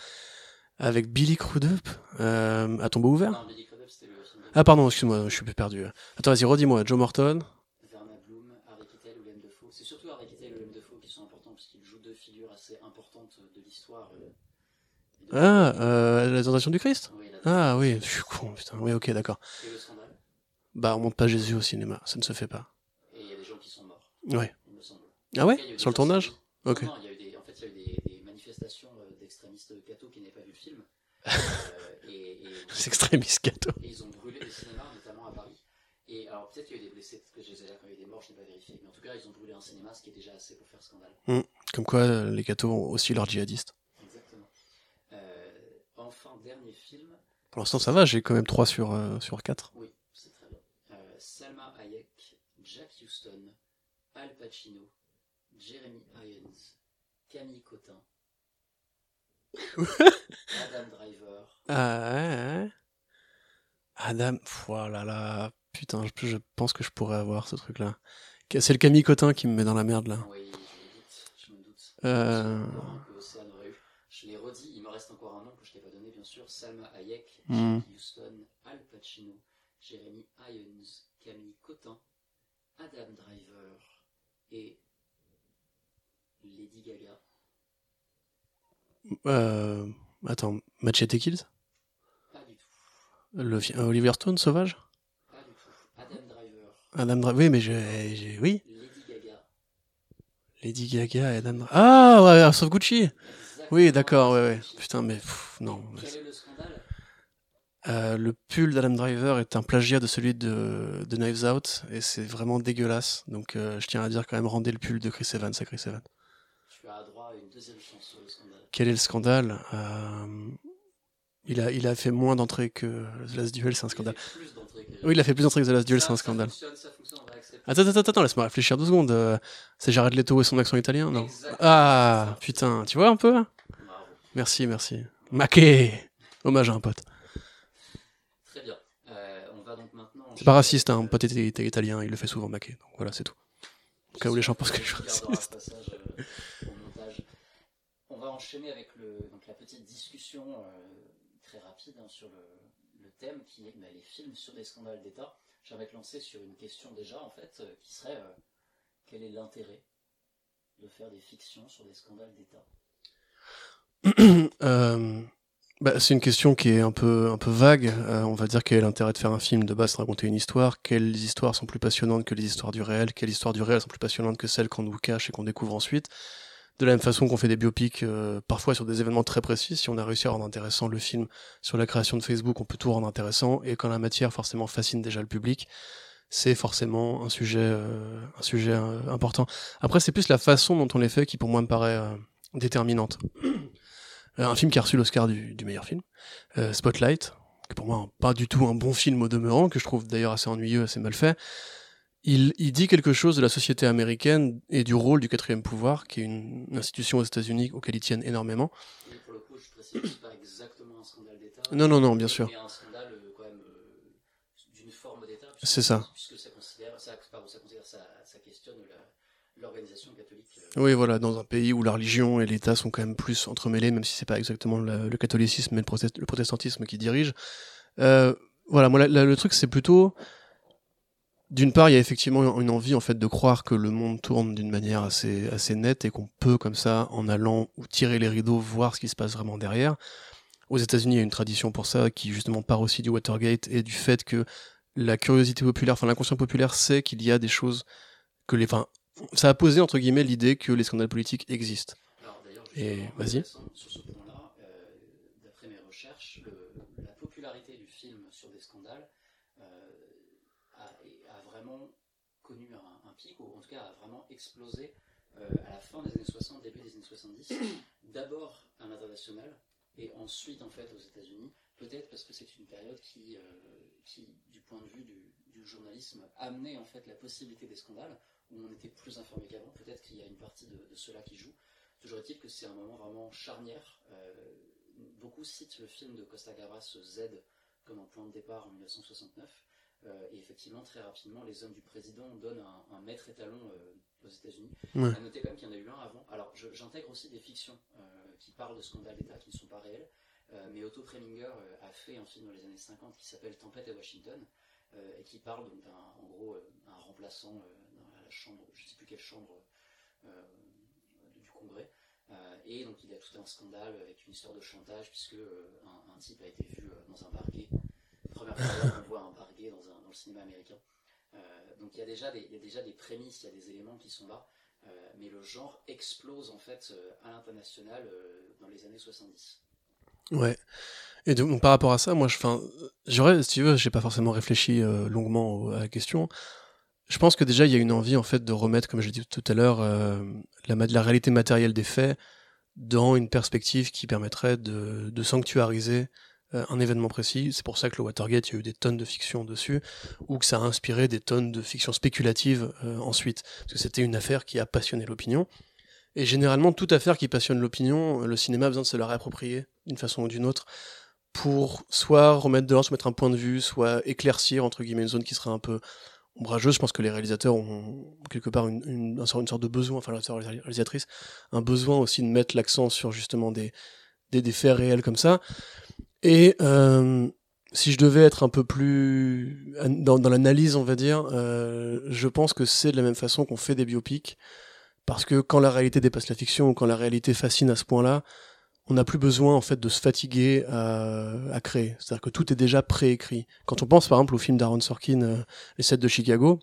Avec Billy Crudup, euh, à tombeau ouvert Non, Billy Crudup, c'était le film de Ah pardon, excuse-moi, je suis perdu. Attends, vas-y, redis-moi. Joe Morton. Verna Bloom, Harvey Kettel, Willem Dafoe. C'est surtout Harvey Kettel et Willem Dafoe qui sont importants parce qu'ils jouent deux figures assez importantes de l'histoire. euh, et de- Ah, euh, la tentation du Christ Oui, Ah oui, je suis con, putain. Oui, ok, d'accord. Bah, on monte pas Jésus au cinéma, ça ne se fait pas. Et il y a des gens qui sont morts, Ouais. il me semble. Ah ouais Sur le tournage. Ok. Non, non, il y a eu des, en fait, il y a eu des, des manifestations euh, d'extrémistes cathos qui n'avaient pas vu le film. Euh, et, et- C'est extrémiste gâteau. et ils ont brûlé des cinémas, notamment à Paris. Et alors, peut-être qu'il y a eu des blessés, peut-être que je les ai quand il y a eu des morts, je n'ai pas vérifié. Mais en tout cas, ils ont brûlé un cinéma, ce qui est déjà assez pour faire scandale. Comme quoi, euh, les gâteaux ont aussi leurs djihadistes. Exactement. Euh, enfin, dernier film. Pour l'instant, ça va, j'ai quand même 3 sur, euh, sur 4. Oui, c'est très bien. Euh, Salma Hayek, Jack Houston, Al Pacino, Jeremy Irons, Camille Cotin, Adam Driver. Ah ouais, ouais. Adam, oh là là, putain, je, je pense que je pourrais avoir ce truc-là. C'est le Camille Cotin qui me met dans la merde là. Oui, je me doute, je me doute. Euh. C'est encore un que Océane aurait eu. Je l'ai redit, il me reste encore un nom que je t'ai pas donné, bien sûr. Salma Hayek. Jack Houston, Al Pacino, Jeremy Irons, Camille Cotin, Adam Driver et Lady Gaga. Euh, attends, Machete Kills? Pas du tout, le, euh, Oliver Stone, Sauvage? Pas du tout. Adam Driver, Adam Driver, oui, mais j'ai, oui. Lady Gaga. Lady Gaga et Adam Driver. Ah ouais, sauf Gucci. Oui, d'accord, ouais, ouais. Putain, mais pff, non. Quel est le scandale? Euh, le pull d'Adam Driver est un plagiat de celui de, de Knives Out et c'est vraiment dégueulasse. Donc euh, je tiens à dire quand même rendez le pull de Chris Evans à Chris Evans. Tu as droit à une deuxième chance sur le scandale. Quel est le scandale? Euh, il, a, il a fait moins d'entrées que The Last Duel, c'est un scandale. Il fait plus d'entrées que- Oui, il a fait plus d'entrées que The Last Duel, Ça- c'est un ça scandale. fonctionne, ça fonctionne, on va accepter. Attends, attends, attends, laisse-moi réfléchir deux secondes. Euh, c'est Jared Leto et son accent italien, non Exactement. Ah, putain, tu vois un peu? Bravo. Merci, merci. Maquet Hommage à un pote. Très bien. Euh, on va donc maintenant. C'est pas raciste, hein, pote était était italien, il le fait souvent Maquet. Donc voilà, c'est tout. Au cas où les gens pensent que je suis On raciste. passage euh, au montage. On va enchaîner avec le, donc la petite discussion très rapide hein, sur le, le thème qui est bah, les films sur des scandales d'État. J'aimerais te lancer sur une question déjà en fait euh, qui serait euh, quel est l'intérêt de faire des fictions sur des scandales d'État? Euh, bah, c'est une question qui est un peu, un peu vague. On va dire quel est l'intérêt de faire un film de base, de raconter une histoire. Quelles histoires sont plus passionnantes que les histoires du réel Quelles histoires du réel sont plus passionnantes que celles qu'on nous cache et qu'on découvre ensuite De la même façon qu'on fait des biopics, euh, parfois sur des événements très précis, si on a réussi à rendre intéressant le film sur la création de Facebook, on peut tout rendre intéressant. Et quand la matière forcément fascine déjà le public, c'est forcément un sujet, euh, un sujet euh, important. Après, c'est plus la façon dont on les fait qui, pour moi, me paraît déterminante. Un film qui a reçu l'Oscar du, meilleur film, Spotlight, qui pour moi pas du tout un bon film au demeurant, que je trouve d'ailleurs assez ennuyeux, assez mal fait. Il, il dit quelque chose de la société américaine et du rôle du quatrième pouvoir, qui est une, institution aux États-Unis auquel ils tiennent énormément. Mais pour le coup, je précise que pas exactement un scandale d'État. Non, non, non, bien sûr. Mais un scandale euh, quand même euh, d'une forme d'État. C'est ça. Puisque ça considère, ça, pardon, ça, considère, ça, ça questionne la- l'organisation catholique. euh, Oui, voilà, dans un pays où la religion et l'État sont quand même plus entremêlés, même si c'est pas exactement le, le catholicisme mais le, protest- le protestantisme qui dirige. Euh, voilà, moi, la- la- le truc, c'est plutôt. D'une part, il y a effectivement une envie en fait de croire que le monde tourne d'une manière assez assez nette et qu'on peut comme ça, en allant ou tirer les rideaux, voir ce qui se passe vraiment derrière. Aux États-Unis, il y a une tradition pour ça qui justement part aussi du Watergate et du fait que la curiosité populaire, enfin l'inconscient populaire sait qu'il y a des choses que les, enfin, ça a posé entre guillemets l'idée que les scandales politiques existent. Alors Et vas-y. sur ce euh, d'après mes recherches, le- la popularité du film sur des scandales euh, a, et- a vraiment connu un, un pic, ou en tout cas a vraiment explosé euh, à la fin des années 60, début des années 70. D'abord à l'international et ensuite en fait aux États-Unis. Peut-être parce que c'est une période qui, euh, qui, du point de vue du, journalisme, amenait en fait la possibilité des scandales, où on était plus informé qu'avant. Peut-être qu'il y a une partie de, cela qui joue. Toujours est-il que c'est un moment vraiment charnière. Euh, beaucoup citent le film de Costa Gavras Z comme un point de départ en 1969. Euh, et effectivement, très rapidement, les hommes du président donnent un, maître étalon aux États-Unis. Ouais. À noter quand même qu'il y en a eu un avant. Alors, j'intègre aussi des fictions euh, qui parlent de scandales d'État qui ne sont pas réels. Euh, mais Otto Preminger euh, a fait un film dans les années 50 qui s'appelle Tempête à Washington et qui parle donc d'un, en gros, un remplaçant dans la chambre, je ne sais plus quelle chambre du Congrès. Et donc il y a tout un scandale avec une histoire de chantage puisque un, un type a été vu dans un gay. Première fois qu'on voit un gay dans, un- dans le cinéma américain. Euh, donc il y, a déjà des, il y a déjà des prémices, il y a des éléments qui sont là. Euh, mais le genre explose en fait euh, à l'international dans les années 70. Ouais. Et donc, par rapport à ça, moi, je, j'aurais, si tu veux, j'ai pas forcément réfléchi longuement à la question. Je pense que déjà, il y a une envie, en fait, de remettre, comme je l'ai dit tout à l'heure, euh, la, la réalité matérielle des faits dans une perspective qui permettrait de, de sanctuariser euh, un événement précis. C'est pour ça que le Watergate, il y a eu des tonnes de fiction dessus, ou que ça a inspiré des tonnes de fiction spéculative euh, ensuite. Parce que c'était une affaire qui a passionné l'opinion. Et généralement, toute affaire qui passionne l'opinion, le cinéma a besoin de se la réapproprier d'une façon ou d'une autre pour soit remettre dehors, soit mettre un point de vue, soit éclaircir entre guillemets une zone qui serait un peu ombrageuse. Je pense que les réalisateurs ont quelque part une, une, un sort- une sorte de besoin, enfin les réalisatrices, un besoin aussi de mettre l'accent sur justement des faits réels comme ça. Et euh, si je devais être un peu plus dans, l'analyse, on va dire, euh, je pense que c'est de la même façon qu'on fait des biopics, parce que quand la réalité dépasse la fiction, ou quand la réalité fascine à ce point-là, on n'a plus besoin en fait de se fatiguer à, créer. C'est-à-dire que tout est déjà préécrit. Quand on pense par exemple au film d'Aaron Sorkin, euh, Les 7 de Chicago,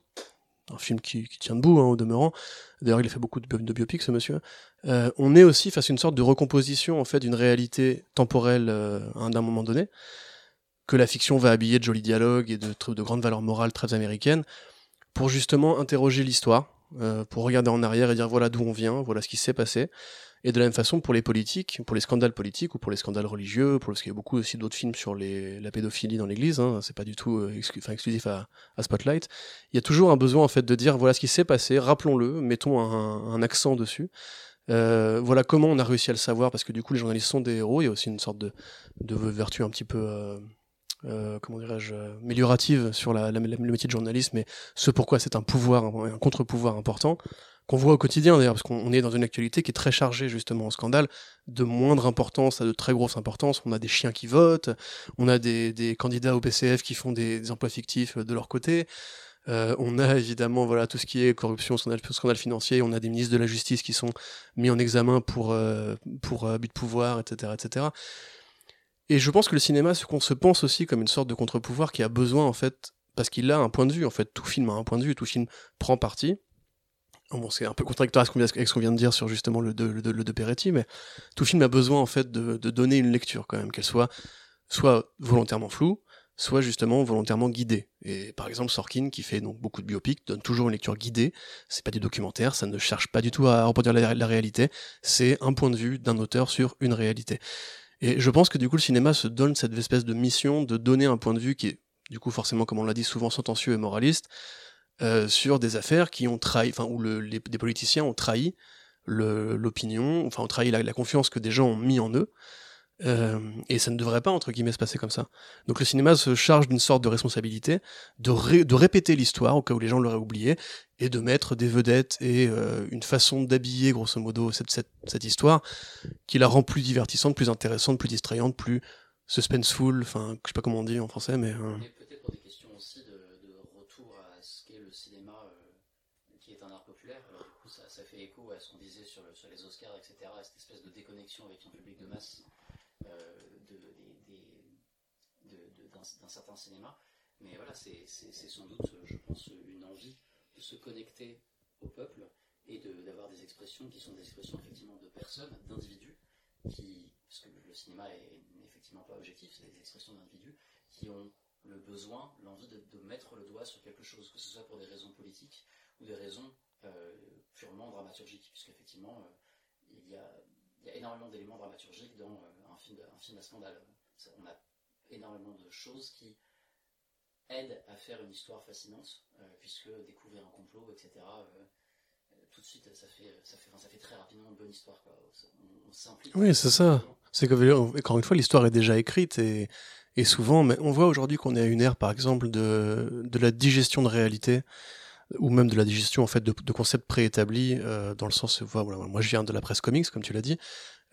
un film qui, tient debout hein, au demeurant, d'ailleurs il a fait beaucoup de, de biopics ce monsieur, euh, on est aussi face à une sorte de recomposition en fait d'une réalité temporelle euh, un- d'un moment donné, que la fiction va habiller de jolis dialogues et de, de grandes valeurs morales très américaines, pour justement interroger l'histoire, euh, pour regarder en arrière et dire voilà d'où on vient, voilà ce qui s'est passé, Et de la même façon pour les politiques, pour les scandales politiques ou pour les scandales religieux, pour parce qu'il y a beaucoup aussi d'autres films sur les, la pédophilie dans l'Église, hein, c'est pas du tout euh, exclusif à, à Spotlight. Il y a toujours un besoin en fait de dire voilà ce qui s'est passé, rappelons-le, mettons un accent dessus. Euh, voilà comment on a réussi à le savoir parce que du coup les journalistes sont des héros. Il y a aussi une sorte de, vertu un petit peu euh, euh, comment dirais-je euh, améliorative sur la, le métier de journalisme et ce pourquoi c'est un pouvoir, un, un contre-pouvoir important qu'on voit au quotidien d'ailleurs, parce qu'on on est dans une actualité qui est très chargée justement en scandale, de moindre importance à de très grosse importance. On a des chiens qui votent, on a des, candidats au PCF qui font des, des emplois fictifs de leur côté. Euh, on a évidemment voilà tout ce qui est corruption, scandale, scandale financier. On a des ministres de la justice qui sont mis en examen pour euh, pour abus de pouvoir, etc., etc. Et je pense que le cinéma ce qu'on se pense aussi comme une sorte de contre-pouvoir qui a besoin en fait parce qu'il a un point de vue. En fait, tout film a un point de vue, tout film prend parti. Bon, c'est un peu contradictoire avec ce qu'on vient- de dire sur justement le de, le, le de Peretti, mais tout film a besoin en fait de, de donner une lecture quand même, qu'elle soit soit volontairement floue, soit justement volontairement guidée. Et par exemple, Sorkin, qui fait donc beaucoup de biopics, donne toujours une lecture guidée. C'est pas du documentaire, ça ne cherche pas du tout à reproduire la, réalité. C'est un point de vue d'un auteur sur une réalité. Et je pense que du coup, le cinéma se donne cette espèce de mission de donner un point de vue qui est, du coup, forcément, comme on l'a dit, souvent sentencieux et moraliste, euh, sur des affaires qui ont trahi, enfin, où le- les, politiciens ont trahi l'opinion, enfin, ont trahi la, la confiance que des gens ont mis en eux. Euh, et ça ne devrait pas, entre guillemets, se passer comme ça. Donc le cinéma se charge d'une sorte de responsabilité, de, de répéter l'histoire au cas où les gens l'auraient oublié, et de mettre des vedettes et euh, une façon d'habiller, grosso modo, cette, cette, cette histoire, qui la rend plus divertissante, plus intéressante, plus distrayante, plus suspenseful, enfin, je sais pas comment on dit en français, mais... euh, Et peut-être pour des questions aussi de, de retour à ce qu'est le cinéma, euh, qui est un art populaire. Alors du coup, ça, ça fait écho à ce qu'on disait sur, le- sur les Oscars, etc. à Cette espèce de déconnexion avec un public de masse euh, de, des- des- de- de- d'un d'un certain cinéma. Mais voilà, c'est sans doute, je pense, une envie de se connecter au peuple et d'avoir des expressions qui sont des expressions effectivement de personnes, d'individus, qui, parce que le cinéma est effectivement pas objectif, c'est des expressions d'individus qui ont le besoin, l'envie de, mettre le doigt sur quelque chose, que ce soit pour des raisons politiques ou des raisons euh, purement dramaturgiques, puisqu'effectivement, euh, il, y a, il y a énormément d'éléments dramaturgiques dans euh, un, film, un film à scandale. On a énormément de choses qui aident à faire une histoire fascinante, euh, puisque découvrir un complot, etc., euh, tout de suite, ça fait, ça, fait, ça fait très rapidement une bonne histoire. Quoi. Oui, c'est ça. C'est que, encore une fois, l'histoire est déjà écrite et, et souvent, mais on voit aujourd'hui qu'on est à une ère, par exemple, de, de la digestion de réalité ou même de la digestion en fait de, concepts préétablis euh, dans le sens voilà, moi je viens de la presse comics comme tu l'as dit euh,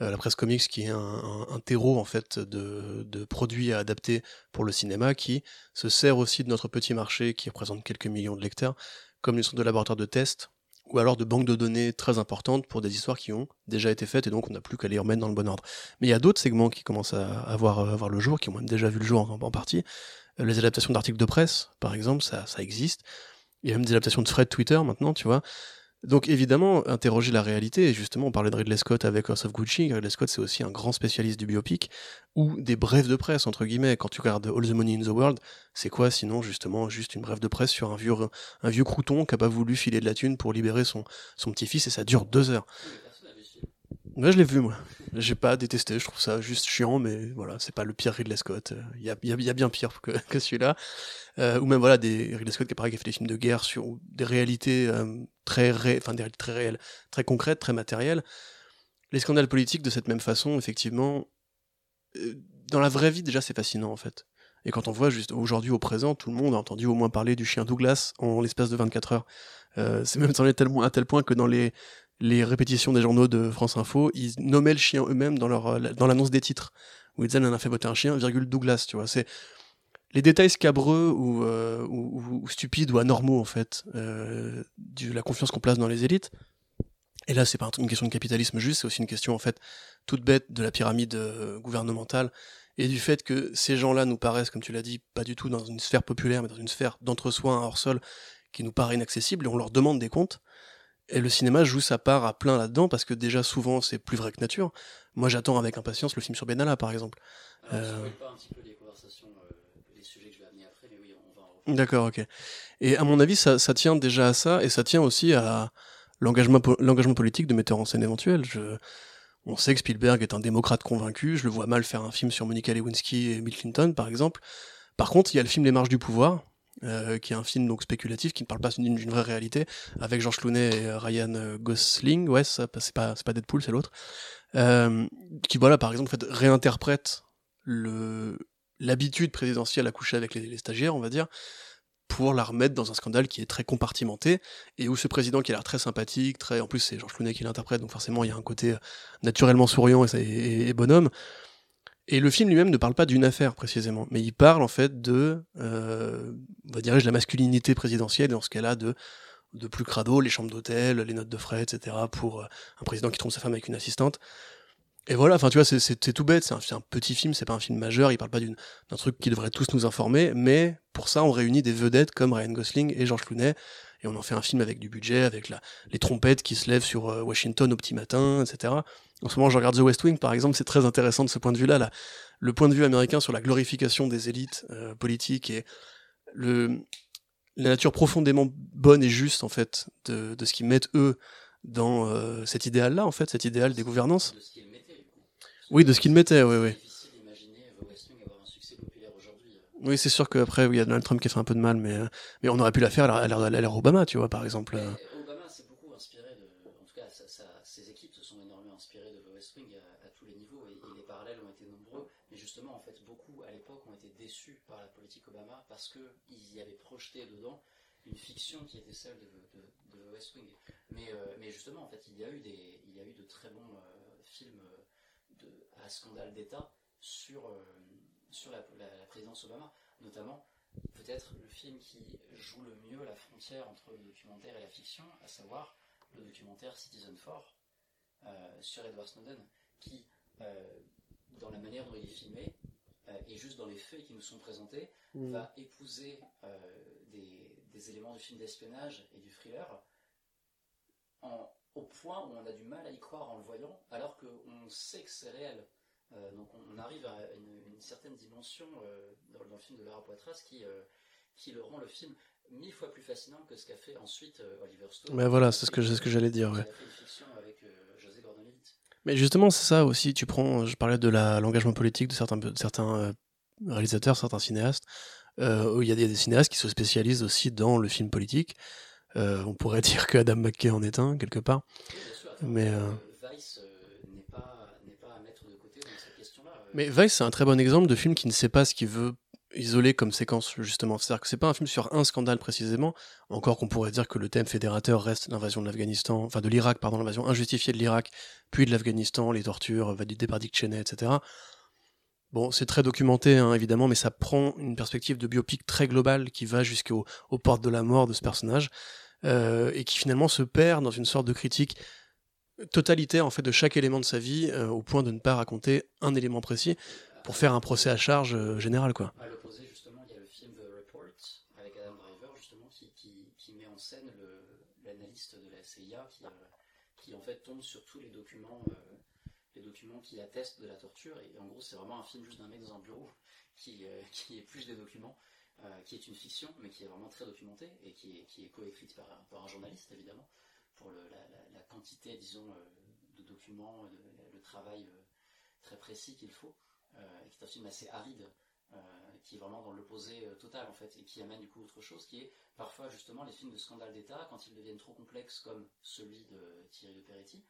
la presse comics qui est un, terreau en fait de, de, produits à adapter pour le cinéma qui se sert aussi de notre petit marché qui représente quelques millions de lecteurs comme une sorte de laboratoire de test ou alors de banques de données très importantes pour des histoires qui ont déjà été faites et donc on n'a plus qu'à les remettre dans le bon ordre. Mais il y a d'autres segments qui commencent à avoir, voir le jour, qui ont même déjà vu le jour en, partie. Euh, les adaptations d'articles de presse, par exemple, ça, ça existe. Il y a même des adaptations de threads Twitter maintenant, tu vois. Donc évidemment, interroger la réalité, et justement on parlait de Ridley Scott avec House of Gucci, Ridley Scott c'est aussi un grand spécialiste du biopic, ou des brèves de presse, entre guillemets, quand tu regardes All the Money in the World, c'est quoi sinon justement juste une brève de presse sur un vieux, un vieux crouton qui a pas voulu filer de la thune pour libérer son, son petit-fils, et ça dure deux heures. Moi, je l'ai vu, moi. J'ai pas détesté, je trouve ça juste chiant, mais voilà, c'est pas le pire Ridley Scott. Il y a, y y a bien pire que, que celui-là. Euh, ou même, voilà, des Ridley Scott qui, pareil, qui a fait des films de guerre sur des réalités euh, très, ré... enfin, des réalités très réelles, très concrètes, très matérielles. Les scandales politiques, de cette même façon, effectivement, euh, dans la vraie vie, déjà, c'est fascinant, en fait. Et quand on voit juste aujourd'hui, au présent, tout le monde a entendu au moins parler du chien Douglas en l'espace de 24 heures. C'est même à à tel point que dans les, les répétitions des journaux de France Info, ils nommaient le chien eux-mêmes dans leur dans l'annonce des titres. Où ils a fait voter un chien virgule Douglas tu vois. C'est les détails scabreux ou, euh, ou, stupides ou anormaux en fait euh, de la confiance qu'on place dans les élites. Et là c'est pas une question de capitalisme juste c'est aussi une question en fait toute bête de la pyramide euh, gouvernementale et du fait que ces gens-là nous paraissent comme tu l'as dit pas du tout dans une sphère populaire mais dans une sphère d'entre-soi hors sol qui nous paraît inaccessible et on leur demande des comptes et le cinéma joue sa part à plein là-dedans parce que déjà souvent c'est plus vrai que nature. Moi j'attends avec impatience le film sur Benalla par exemple. Alors, euh... pas un petit peu les conversations, euh, les sujets que je vais amener après, mais oui, on va en D'accord, ok. Et à mon avis ça, ça, tient déjà à ça et ça tient aussi à l'engagement, l'engagement politique de metteurs en scène éventuels. Je... On sait que Spielberg est un démocrate convaincu, je le vois mal faire un film sur Monica Lewinsky et Bill Clinton, par exemple. Par contre, il y a le film Les Marches du pouvoir, euh, qui est un film donc spéculatif qui ne parle pas d'une vraie réalité, avec George Clooney et euh, Ryan euh, Gosling, ouais, c'est pas, pas Deadpool, c'est l'autre, qui voilà, par exemple, fait, réinterprète l'habitude présidentielle à coucher avec les, stagiaires, on va dire, pour la remettre dans un scandale qui est très compartimenté et où ce président qui a l'air très sympathique, très, en plus c'est George Clooney qui l'interprète, donc forcément il y a un côté naturellement souriant et bonhomme. Et le film lui-même ne parle pas d'une affaire précisément, mais il parle en fait de, euh, on va dire, la masculinité présidentielle, et dans ce cas-là de de plus crado, les chambres d'hôtel, les notes de frais, etc. pour euh, un président qui trompe sa femme avec une assistante. Et voilà, enfin tu vois, c'est- tout bête, c'est un, petit film, c'est pas un film majeur, il parle pas d'un truc qui devrait tous nous informer, mais pour ça on réunit des vedettes comme Ryan Gosling et George Clooney, et on en fait un film avec du budget, avec la, les trompettes qui se lèvent sur euh, Washington au petit matin, etc. En ce moment, je regarde The West Wing, par exemple, c'est très intéressant de ce point de vue-là, là. le point de vue américain sur la glorification des élites euh, politiques et le, la nature profondément bonne et juste, en fait, de, de ce qu'ils mettent eux dans euh, cet idéal-là, en fait, cet idéal des gouvernances. De ce qu'il mettait, du coup. Oui, de ce qu'ils mettaient, oui, oui. C'est difficile d'imaginer The West Wing avoir un succès populaire aujourd'hui. Oui, c'est sûr qu'après, oui, il y a Donald Trump qui a fait un peu de mal, mais, euh, mais on aurait pu la faire à l'ère- Obama, tu vois, par exemple. Mais Obama s'est beaucoup inspiré de. En tout cas, sa- sa- ses équipes se sont énormément inspirées de The West Wing à, à tous les niveaux et, et les parallèles ont été nombreux. Mais justement, en fait, beaucoup à l'époque ont été déçus par la politique Obama parce qu'ils dedans une fiction qui était celle de, de, West Wing. Mais, euh, mais justement, en fait, il y a eu, des, il y a eu de très bons euh, films euh, de, à scandale d'État sur, euh, sur la, la- la présidence Obama, notamment peut-être le film qui joue le mieux la frontière entre le documentaire et la fiction, à savoir le documentaire Citizen 4 euh, sur Edward Snowden, qui, dans la manière dont il est filmé, et juste dans les faits qui nous sont présentés, va épouser euh, des, des éléments du film d'espionnage et du thriller en- au point où on a du mal à y croire en le voyant, alors qu'on sait que c'est réel. Euh, donc on, on arrive à une, une certaine dimension euh, dans, dans le film de Lara Poitras qui, euh, qui le rend le film mille fois plus fascinant que ce qu'a fait ensuite Oliver Stone. Mais voilà, c'est ce que, ce que j'allais dire, ouais. avec José. Mais justement, c'est ça aussi. Tu prends, je parlais de l'engagement politique de certains, de certains réalisateurs, certains cinéastes. Euh, où il y a des, cinéastes qui se spécialisent aussi dans le film politique. Euh, on pourrait dire que Adam McKay en est un quelque part. Mais. Euh, Mais Vice, c'est un très bon exemple de film qui ne sait pas ce qu'il veut isoler comme séquence justement. C'est-à-dire que c'est pas un film sur un scandale précisément. Encore qu'on pourrait dire que le thème fédérateur reste l'invasion de l'Afghanistan, enfin de l'Irak, pardon, l'invasion injustifiée de l'Irak, puis de l'Afghanistan, les tortures validées par Dick Cheney, etc. Bon, c'est très documenté, hein, évidemment, mais ça prend une perspective de biopic très globale qui va jusqu'aux aux portes de la mort de ce personnage, euh, et qui finalement se perd dans une sorte de critique totalitaire en fait de chaque élément de sa vie, euh, au point de ne pas raconter un élément précis pour faire un procès à charge euh, général, quoi. À l'opposé, justement, il y a le film The Report avec Adam Driver, qui, met en scène l'analyste de la CIA tombe sur tous les documents, les documents qui attestent de la torture. Et en gros, c'est vraiment un film juste d'un mec dans un bureau qui, euh, qui épluche des documents, euh, qui est une fiction, mais qui est vraiment très documentée et qui est, qui est coécrite par, par un journaliste, évidemment, pour la, la- quantité, disons, euh, de documents, le travail très précis qu'il faut euh, qui est un film assez aride, qui est vraiment dans l'opposé total en fait, et qui amène du coup autre chose, qui est parfois justement les films de scandale d'État, quand ils deviennent trop complexes comme celui de Thierry de Peretti,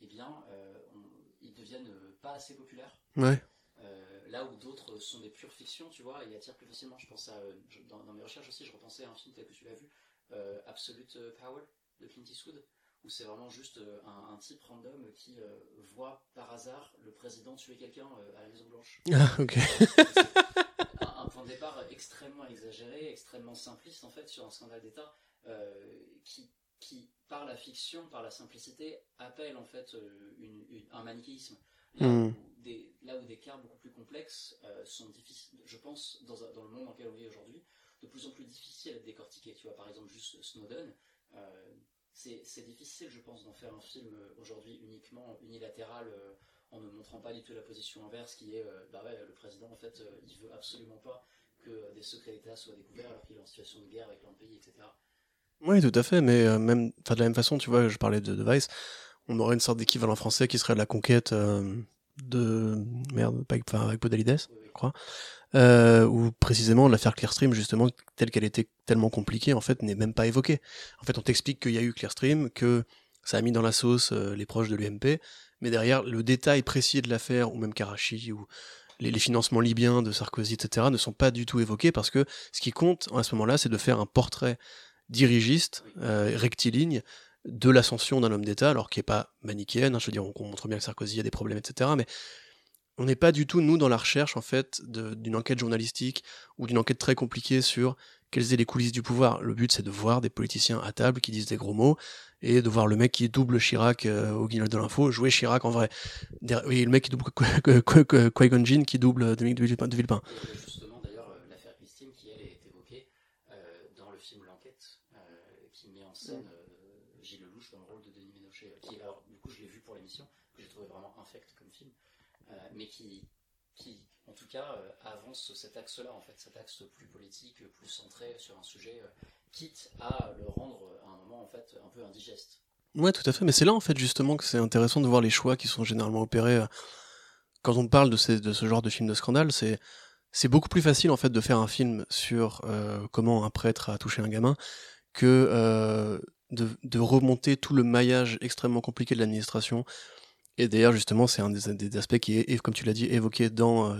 eh bien, euh, on- ils deviennent pas assez populaires. Ouais. Euh, là où d'autres sont des pures fictions, tu vois, et attirent plus facilement. Je pense à, je- dans, dans mes recherches aussi, je repensais à un film tel que tu l'as vu, euh, Absolute Power de Clint Eastwood, où c'est vraiment juste un, un type random qui euh, voit par hasard le président tuer quelqu'un euh, à la Maison Blanche. Ah, ok. un, un point de départ extrêmement exagéré, extrêmement simpliste en fait sur un scandale d'État euh, qui, qui, par la fiction, par la simplicité, appelle en fait euh, une- une- un manichéisme. Là, Mm. où des, là où des cas beaucoup plus complexes euh, sont difficiles, je pense, dans, le monde dans lequel on vit aujourd'hui, de plus en plus difficiles à décortiquer. Tu vois, par exemple, juste Snowden, euh, c'est difficile, je pense, d'en faire un film aujourd'hui uniquement unilatéral euh, en ne montrant pas du tout la position inverse qui est, bah ouais, le président, en fait, il veut absolument pas que des secrets d'État soient découverts alors qu'il est en situation de guerre avec l'un pays, etc. Oui, tout à fait, mais euh, même, de la même façon, tu vois, je parlais de, de Vice, on aurait une sorte d'équivalent français qui serait la conquête euh, de merde, pas avec Podalides, je crois. Euh, où précisément l'affaire Clearstream, justement, telle qu'elle était tellement compliquée, en fait, n'est même pas évoquée. En fait, on t'explique qu'il y a eu Clearstream, que ça a mis dans la sauce euh, les proches de l'UMP, mais derrière, le détail précis de l'affaire, ou même Karachi, ou les, les financements libyens de Sarkozy, etc., ne sont pas du tout évoqués parce que ce qui compte à ce moment-là, c'est de faire un portrait dirigiste, euh, rectiligne, de l'ascension d'un homme d'État, alors qui est pas manichéenne, hein, je veux dire, on, on montre bien que Sarkozy a des problèmes, etc., mais on n'est pas du tout, nous, dans la recherche, en fait, d'une enquête journalistique ou d'une enquête très compliquée sur quelles étaient les coulisses du pouvoir. Le but, c'est de voir des politiciens à table qui disent des gros mots et de voir le mec qui double Chirac euh, au guignol de l'info jouer Chirac en vrai. Oui, le mec qui double Qui- Qui- Qui- Qui- Qui-Gon qui double Dominique de Villepin. de Villepin. Et justement, d'ailleurs, euh, l'affaire Christine, qui elle est évoquée euh, dans le film L'Enquête, euh, qui met en scène euh, Gilles Lelouch dans le rôle de Denis Ménochet, euh, qui, alors, du coup, je l'ai vu pour l'émission, que j'ai trouvé vraiment infect comme film, euh, mais qui, qui, en tout euh, avance cet axe-là, en fait, cet axe plus politique, plus centré sur un sujet, euh, quitte à le rendre euh, à un moment, en fait, un peu indigeste. Ouais, tout à fait. Mais c'est là, en fait, justement, que c'est intéressant de voir les choix qui sont généralement opérés quand on parle de, ce genre de film de scandale. C'est c'est beaucoup plus facile, en fait, de faire un film sur comment un prêtre a touché un gamin que de, remonter tout le maillage extrêmement compliqué de l'administration. Et d'ailleurs, justement, c'est un des, aspects qui est, comme tu l'as dit, évoqué dans,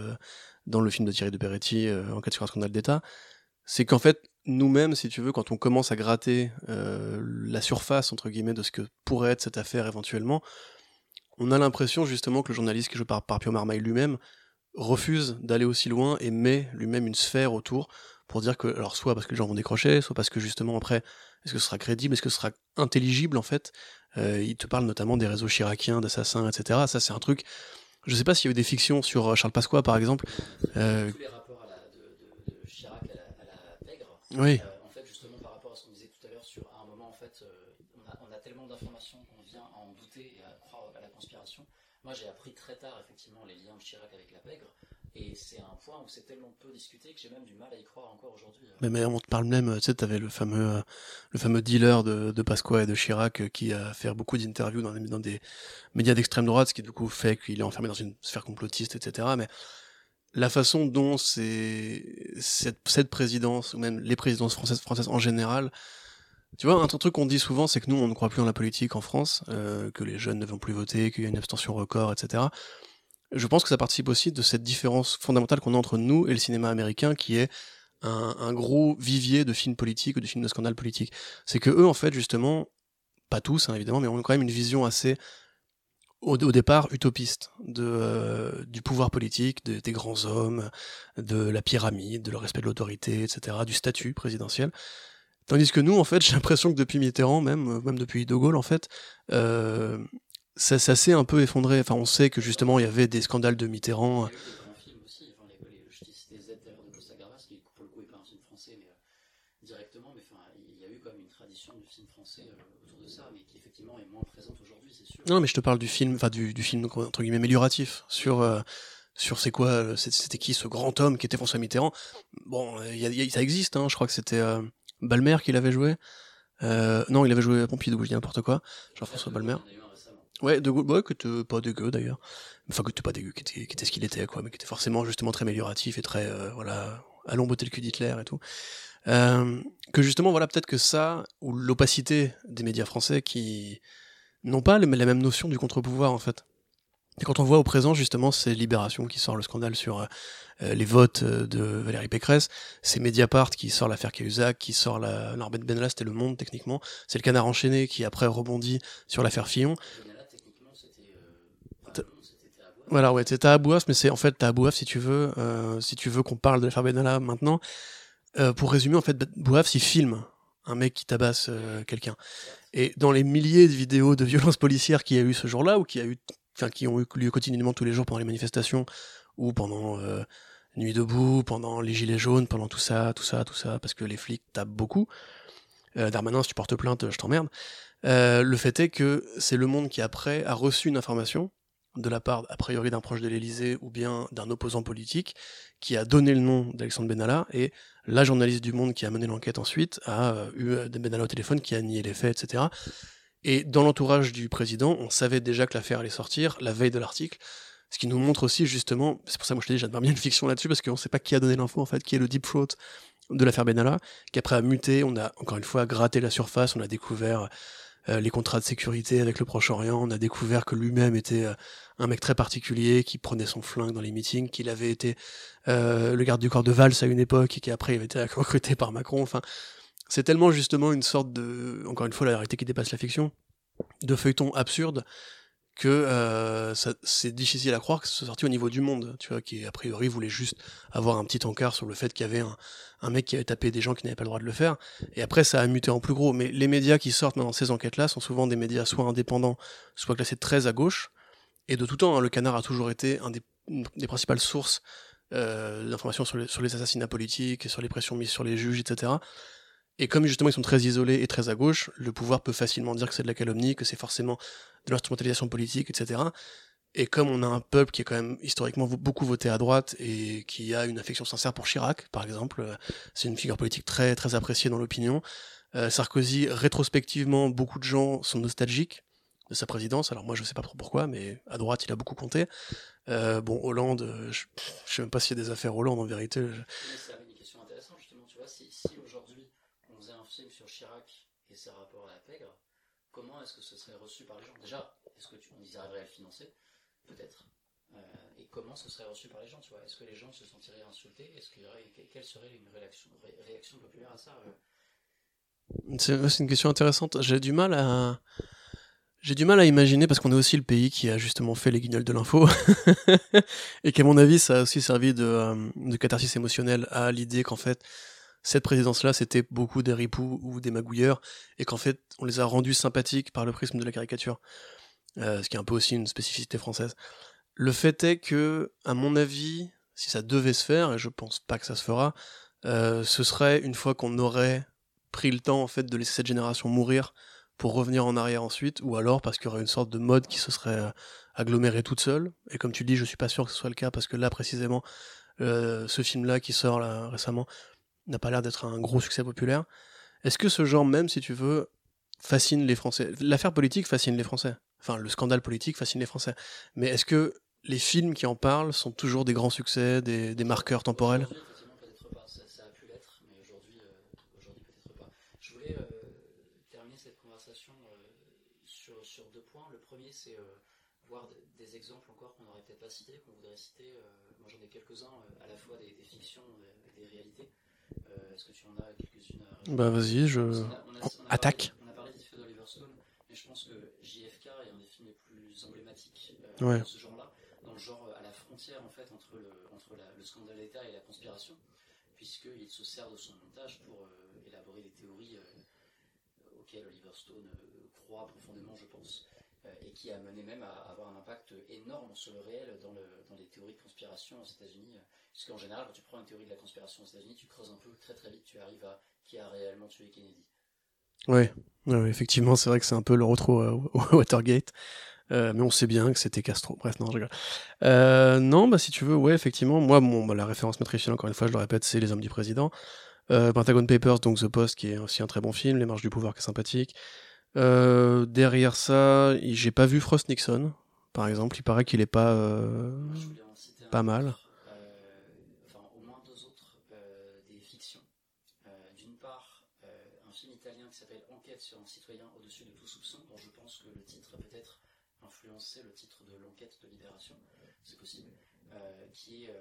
dans le film de Thierry de Beretti, euh, Enquête sur un scandale d'État. C'est qu'en fait, nous-mêmes, si tu veux, quand on commence à gratter euh, la surface, entre guillemets, de ce que pourrait être cette affaire éventuellement, on a l'impression justement que le journaliste qui joue par, par Pio Marmaille lui-même refuse d'aller aussi loin et met lui-même une sphère autour pour dire que, alors soit parce que les gens vont décrocher, soit parce que justement après, est-ce que ce sera crédible, est-ce que ce sera intelligible en fait Euh, Il te parle notamment des réseaux chiraciens, d'assassins, etc. Ça c'est un truc, je sais pas s'il y a eu des fictions sur euh, Charles Pasqua par exemple. Euh, Tous les rapports à la, de, de- de Chirac à la, à la pègre, Oui. euh, en fait, justement, par rapport à ce qu'on disait tout à l'heure, sur à un moment, en fait, euh, on, a, on a tellement d'informations qu'on vient à en douter et à croire à la conspiration. Moi, j'ai appris très tard, effectivement, les liens de Chirac avec la pègre, et c'est un point où c'est tellement peu discuté que j'ai même du mal à y croire encore aujourd'hui. Mais, mais on te parle même, tu sais, t'avais le fameux, euh, le fameux dealer de, de Pasqua et de Chirac euh, qui a fait beaucoup d'interviews dans, dans des médias d'extrême droite, ce qui du coup fait qu'il est enfermé dans une sphère complotiste, etc. Mais la façon dont cette, présidence, ou même les présidences françaises, françaises en général, tu vois, un truc qu'on dit souvent, c'est que nous, on ne croit plus en la politique en France, euh, que les jeunes ne vont plus voter, qu'il y a une abstention record, etc. Je pense que ça participe aussi de cette différence fondamentale qu'on a entre nous et le cinéma américain, qui est un, gros vivier de films politiques ou de films de scandale politique. C'est que eux, en fait, justement, pas tous, hein, évidemment, mais ont quand même une vision assez, au, au départ, utopiste de, euh, du pouvoir politique, de- des grands hommes, de la pyramide, de le respect de l'autorité, etc., du statut présidentiel. Tandis que nous, en fait, j'ai l'impression que depuis Mitterrand, même, euh, même depuis De Gaulle, en fait, euh, ça, ça s'est un peu effondré. Enfin, on sait que justement, il y avait des scandales de Mitterrand. Non, mais je te parle du film, enfin du, du film entre guillemets amélioratif sur euh, sur c'est quoi, euh, c'était qui ce grand homme qui était François Mitterrand. Bon, il y a- il y a- ça existe, hein, je crois que c'était euh, Balmer qui l'avait joué. Euh, non, il avait joué à Pompidou, je dis n'importe quoi. Jean-François Balmer. Ouais, de Gaulle, ouais, que t'es pas dégueu d'ailleurs. Enfin, que t'es pas dégueu, qui était, qui était ce qu'il était, quoi, mais qui était forcément justement très amélioratif et très, euh, voilà, allons botter le cul d'Hitler et tout. Euh, que justement, voilà, peut-être que ça, ou l'opacité des médias français qui n'ont pas la même notion du contre-pouvoir, en fait. Et quand on voit au présent, justement, c'est Libération qui sort le scandale sur euh, euh, les votes euh, de Valérie Pécresse, c'est Mediapart qui sort l'affaire Cahuzac, qui sort la, l'Arbet Benalla, c'était Le Monde, techniquement, c'est le Canard enchaîné qui après rebondit sur l'affaire Fillon, Benalla, techniquement, c'était. Euh, T'as- enfin, non, c'était à boire. Voilà, ouais, t'as Abouaf, mais c'est en fait t'as Abouaf si tu veux, euh, si tu veux qu'on parle de l'affaire Benalla maintenant. Euh, pour résumer, en fait, Bouaf, il filme un mec qui tabasse euh, quelqu'un. Et dans les milliers de vidéos de violences policières qu'il y a eu ce jour-là, ou qui a eu, qui ont eu lieu quotidiennement tous les jours pendant les manifestations, ou pendant Nuit debout, pendant les gilets jaunes, pendant tout ça, tout ça, tout ça, parce que les flics tapent beaucoup. Darmanin, si tu portes plainte, je t'emmerde. Le fait est que c'est le monde qui après a reçu une information de la part, a priori, d'un proche de l'Élysée ou bien d'un opposant politique, qui a donné le nom d'Alexandre Benalla, et la journaliste du Monde qui a mené l'enquête ensuite a euh, eu euh, Benalla au téléphone, qui a nié les faits, etc. Et dans l'entourage du président, on savait déjà que l'affaire allait sortir la veille de l'article. Ce qui nous montre aussi justement, c'est pour ça que moi je te dis, j'admire bien une fiction là-dessus, parce qu'on ne sait pas qui a donné l'info en fait, qui est le deep throat de l'affaire Benalla, qui après a muté, on a encore une fois gratté la surface, on a découvert les contrats de sécurité avec le Proche-Orient, on a découvert que lui-même était euh, un mec très particulier, qui prenait son flingue dans les meetings, qu'il avait été euh, le garde du corps de Valls à une époque, et qui après avait été recruté par Macron, enfin, c'est tellement justement une sorte de, encore une fois, la réalité qui dépasse la fiction, de feuilleton absurde, que euh, c'est difficile à croire que ce soit sorti au niveau du monde, tu vois, qui a priori voulait juste avoir un petit encart sur le fait qu'il y avait un, mec qui avait tapé des gens qui n'avaient pas le droit de le faire, et après ça a muté en plus gros. Mais les médias qui sortent dans ces enquêtes-là sont souvent des médias soit indépendants, soit classés très à gauche, et de tout temps, hein, le Canard a toujours été un des, principales sources euh, d'informations sur sur les assassinats politiques, sur les pressions mises sur les juges, etc. Et comme justement ils sont très isolés et très à gauche, le pouvoir peut facilement dire que c'est de la calomnie, que c'est forcément de l'instrumentalisation politique, etc. Et comme on a un peuple qui est quand même historiquement beaucoup voté à droite et qui a une affection sincère pour Chirac, par exemple, euh, c'est une figure politique très très appréciée dans l'opinion. Euh, Sarkozy, rétrospectivement, beaucoup de gens sont nostalgiques de sa présidence. Alors moi, je sais pas trop pourquoi, mais à droite, il a beaucoup compté. Euh, bon, Hollande, euh, je, je sais même pas s'il y a des affaires Hollande en vérité. C'est une question intéressante justement. Tu vois, si, si aujourd'hui on faisait un film sur Chirac et ses rapports à la pègre, comment est-ce que ce serait reçu par les gens Déjà, y arriverait à le financer Peut-être. Euh, et comment ce serait reçu par les gens tu vois? Est-ce que les gens se sentiraient insultés? Est-ce qu'il y aurait quelle serait une réaction, ré, réaction populaire à ça euh? C'est une question intéressante. J'ai du mal à j'ai du mal à imaginer parce qu'on est aussi le pays qui a justement fait les guignols de l'info. Et qu'à mon avis ça a aussi servi de, euh, de catharsis émotionnel à l'idée qu'en fait cette présidence-là c'était beaucoup des ripoux ou des magouilleurs et qu'en fait on les a rendus sympathiques par le prisme de la caricature, euh, ce qui est un peu aussi une spécificité française. Le fait est que, à mon avis, si ça devait se faire, et je pense pas que ça se fera, euh, ce serait une fois qu'on aurait pris le temps en fait de laisser cette génération mourir pour revenir en arrière ensuite, ou alors parce qu'il y aurait une sorte de mode qui se serait euh, agglomérée toute seule. Et comme tu dis, je suis pas sûr que ce soit le cas parce que là précisément, ce film-là qui sort récemment n'a pas l'air d'être un gros succès populaire. Est-ce que ce genre même, si tu veux, fascine les Français? L'affaire politique fascine les Français? Enfin, le scandale politique fascine les Français. Mais est-ce que les films qui en parlent sont toujours des grands succès, des, des marqueurs temporels? C'est euh, voir des exemples encore qu'on n'aurait peut-être pas cités, qu'on voudrait citer. Euh, moi j'en ai quelques-uns, euh, à la fois des, des fictions et des, réalités. Est-ce que tu en as quelques-unes à... Bah vas-y, je... On a, on a, on a Attaque. Parlé, on a parlé des films d'Oliver Stone, mais je pense que JFK est un des films les plus emblématiques ouais. de ce genre-là, dans le genre à la frontière en fait entre le, entre la, le scandale d'État et la conspiration, puisqu'il se sert de son montage pour euh, élaborer des théories euh, auxquelles Oliver Stone euh, croit profondément, je pense et qui a mené même à avoir un impact énorme sur le réel dans, le, dans les théories de conspiration aux États-Unis. Parce qu'en général, quand tu prends une théorie de la conspiration aux États-Unis, tu creuses un peu, très très vite, tu arrives à qui a réellement tué Kennedy. Oui, ouais, effectivement, c'est vrai que c'est un peu le retour au Watergate. Euh, mais on sait bien que c'était Castro. Bref, non, je rigole. Euh, non, bah si tu veux, ouais, effectivement, moi, bon, bah, la référence matricielle, encore une fois, je le répète, c'est Les Hommes du Président. Euh, Pentagon Papers, donc The Post, qui est aussi un très bon film, Les Marches du Pouvoir, qui est sympathique. Euh, derrière ça, j'ai pas vu Frost Nixon, par exemple. Il paraît qu'il est pas euh, pas mal. Euh, enfin, au moins deux autres euh, des fictions. Euh, D'une part, un film italien qui s'appelle Enquête sur un citoyen au-dessus de tout soupçon, dont je pense que le titre a peut-être influencé le titre de l'enquête de Libération, c'est possible, qui est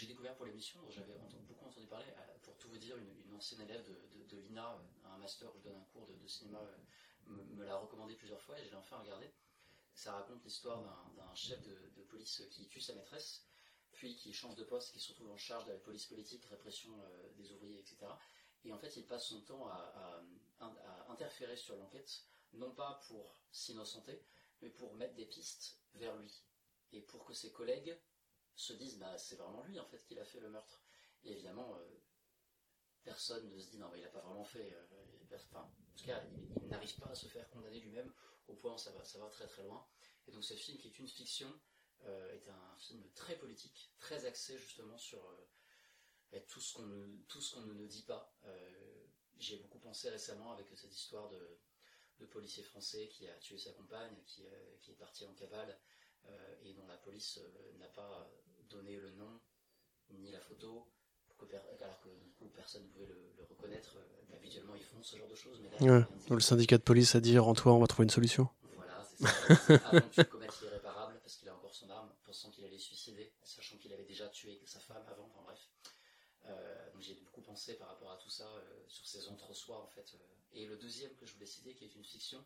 j'ai découvert pour l'émission, j'avais beaucoup entendu parler, pour tout vous dire, une, ancienne élève de, de, l'INA, un master où je donne un cours de, cinéma me, me l'a recommandé plusieurs fois et je l'ai enfin regardé. Ça raconte l'histoire d'un chef de, police qui tue sa maîtresse, puis qui change de poste, qui se retrouve en charge de la police politique, répression euh, des ouvriers, etc. Et en fait, il passe son temps à interférer sur l'enquête, non pas pour s'innocenter, mais pour mettre des pistes vers lui. Et pour que ses collègues se disent, bah, c'est vraiment lui en fait qui a fait le meurtre. Et évidemment, euh, personne ne se dit, non, bah, il n'a pas vraiment fait. Euh, enfin, en tout cas, il, n'arrive pas à se faire condamner lui-même, au point où ça va, ça va très très loin. Et donc ce film, qui est une fiction, euh, est un film très politique, très axé justement sur tout ce qu'on ne, tout ce qu'on ne dit pas. Euh, J'y ai beaucoup pensé récemment avec cette histoire de, de policier français qui a tué sa compagne, qui, qui est parti en cavale et dont la police euh, n'a pas donné le nom ni la photo, pour que per- alors que du coup, personne ne pouvait le, le reconnaître. Euh, habituellement, ils font ce genre de choses, mais là, Ouais. Donc, le syndicat de police a dit rends-toi, on va trouver une solution. voilà, c'est ça. Avant que tu commettes l'irréparable, parce qu'il a encore son arme, pensant qu'il allait se suicider, sachant qu'il avait déjà tué sa femme avant, enfin bref. Euh, donc j'ai beaucoup pensé par rapport à tout ça euh, sur ces entre-soi en fait. euh. Et le deuxième que je voulais citer, qui est une fiction,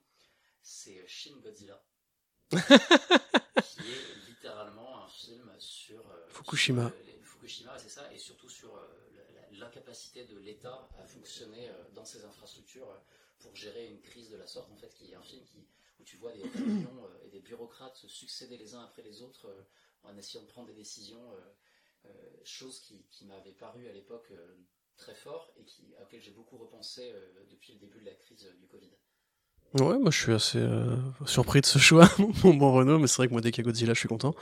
c'est euh, Shin Godzilla. qui est littéralement un film sur euh, Fukushima. sur, euh, Fukushima, c'est ça, et surtout sur euh, l'incapacité de l'État à fonctionner dans ses infrastructures pour gérer une crise de la sorte, en fait, qui est un film qui, où tu vois des réunions et des bureaucrates se succéder les uns après les autres en essayant de prendre des décisions, chose qui, qui m'avait paru à l'époque très fort et qui, à laquelle j'ai beaucoup repensé depuis le début de la crise du Covid. Ouais, moi je suis assez euh, surpris de ce choix, mon bon Renault, mais c'est vrai que moi dès qu'il y a Godzilla, je suis content.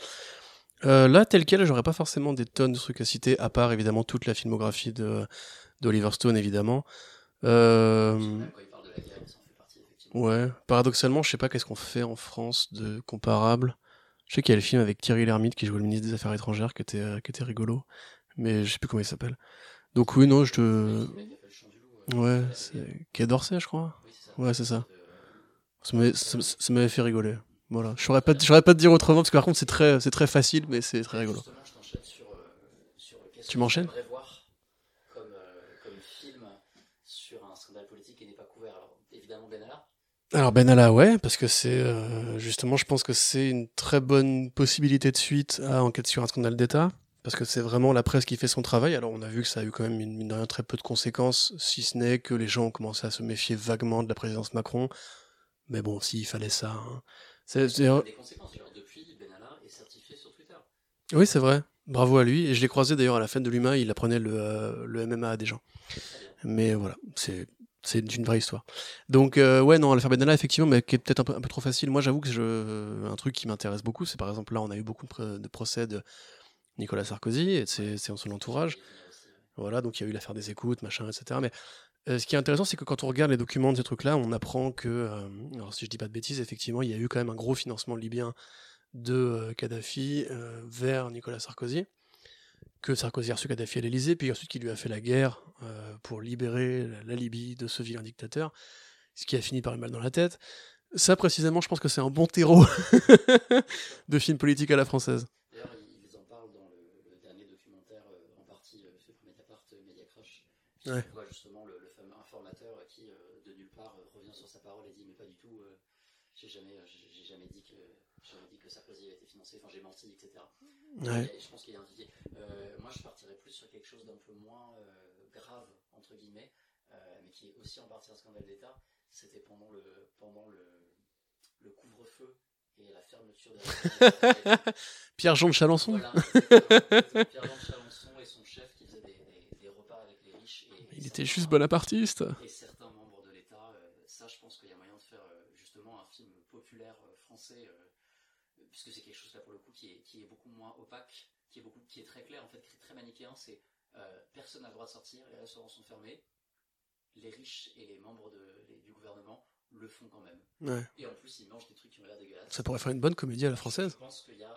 Euh, là, tel quel, j'aurais pas forcément des tonnes de trucs à citer, à part évidemment toute la filmographie de d'Oliver Stone, évidemment. Euh, ouais, paradoxalement, je sais pas qu'est-ce qu'on fait en France de comparable. Je sais qu'il y a le film avec Thierry Lhermitte qui jouait le ministre des Affaires étrangères, qui était, qui était rigolo, mais je sais plus comment il s'appelle. Donc oui, non, je te... Ouais, c'est. Quai d'Orsay, je crois. Ouais, c'est ça. Ça m'avait, fait rigoler. Voilà. Je saurais pas, pas te dire autrement parce que par contre c'est très, c'est très facile, mais c'est très rigolo. Sur, euh, sur Tu m'enchaînes? j'aimerais voir comme, euh, comme film sur un scandale politique qui n'est pas couvert. Alors, évidemment, Benalla. Alors Benalla, ouais, parce que c'est euh, justement, je pense que c'est une très bonne possibilité de suite à enquête sur un scandale d'État, parce que c'est vraiment la presse qui fait son travail. Alors on a vu que ça a eu quand même une mine de rien très peu de conséquences, si ce n'est que les gens ont commencé à se méfier vaguement de la présidence Macron. Mais bon, s'il fallait ça. hein. C'est- c'est- Il y a des conséquences. Genre, depuis, Benalla est certifié sur Twitter. Oui, c'est vrai. Bravo à lui. Et je l'ai croisé d'ailleurs à la fête de l'humain, il apprenait le, euh, le MMA à des gens. Mais voilà, c'est c'est une vraie histoire. Donc euh, ouais, non, l'affaire Benalla, effectivement, mais qui est peut-être un peu, un peu trop facile. Moi, j'avoue que je, un truc qui m'intéresse beaucoup, c'est par exemple là, on a eu beaucoup de, pr- de procès de Nicolas Sarkozy et de ses- son entourage. Voilà, donc il y a eu l'affaire des écoutes, machin, etc. Mais euh, ce qui est intéressant, c'est que quand on regarde les documents de ces trucs-là, on apprend que, euh, alors si je dis pas de bêtises, effectivement, il y a eu quand même un gros financement libyen de euh, Kadhafi vers Nicolas Sarkozy, que Sarkozy a reçu Kadhafi à l'Élysée, puis ensuite qui lui a fait la guerre pour libérer la, Libye de ce vilain dictateur, ce qui a fini par une balle dans la tête. Ça, précisément, je pense que c'est un bon terreau de film politique à la française. D'ailleurs, ils en parlent dans le, le dernier documentaire, en partie par Mediapart, Media Ouais. voit justement le, le fameux informateur euh, qui, euh, de nulle part, euh, revient sur sa parole et dit Mais pas du tout, euh, j'ai jamais, euh, j'ai j'ai jamais dit que. J'ai jamais dit que Sarkozy avait été financé, enfin j'ai menti, etc. Ouais. Je pense qu'il y a un vivier. Moi, je partirais plus sur quelque chose d'un peu moins euh, grave, entre guillemets, euh, mais qui est aussi en partie un scandale d'État. C'était pendant le, pendant le, le couvre-feu et la fermeture des Pierre-Jean de Chalençon Voilà, exactement. Pierre-Jean de Chalençon et son chef qui faisait des, des- des repas avec les riches. Et, Il était juste bonapartiste. Et certains membres de l'État, euh, ça je pense qu'il y a moyen de faire euh, justement un film populaire euh, français, euh, puisque c'est quelque chose là pour le coup qui est, qui est beaucoup moins opaque, qui est, très clair en fait, qui est très manichéen, c'est euh, personne n'a le droit de sortir, les restaurants sont fermés, les riches et les membres de- les- du gouvernement le font quand même. Ouais. Et en plus ils mangent des trucs qui ont l'air dégueulasses. Ça pourrait faire une bonne comédie à la française. Je pense qu'il y a un,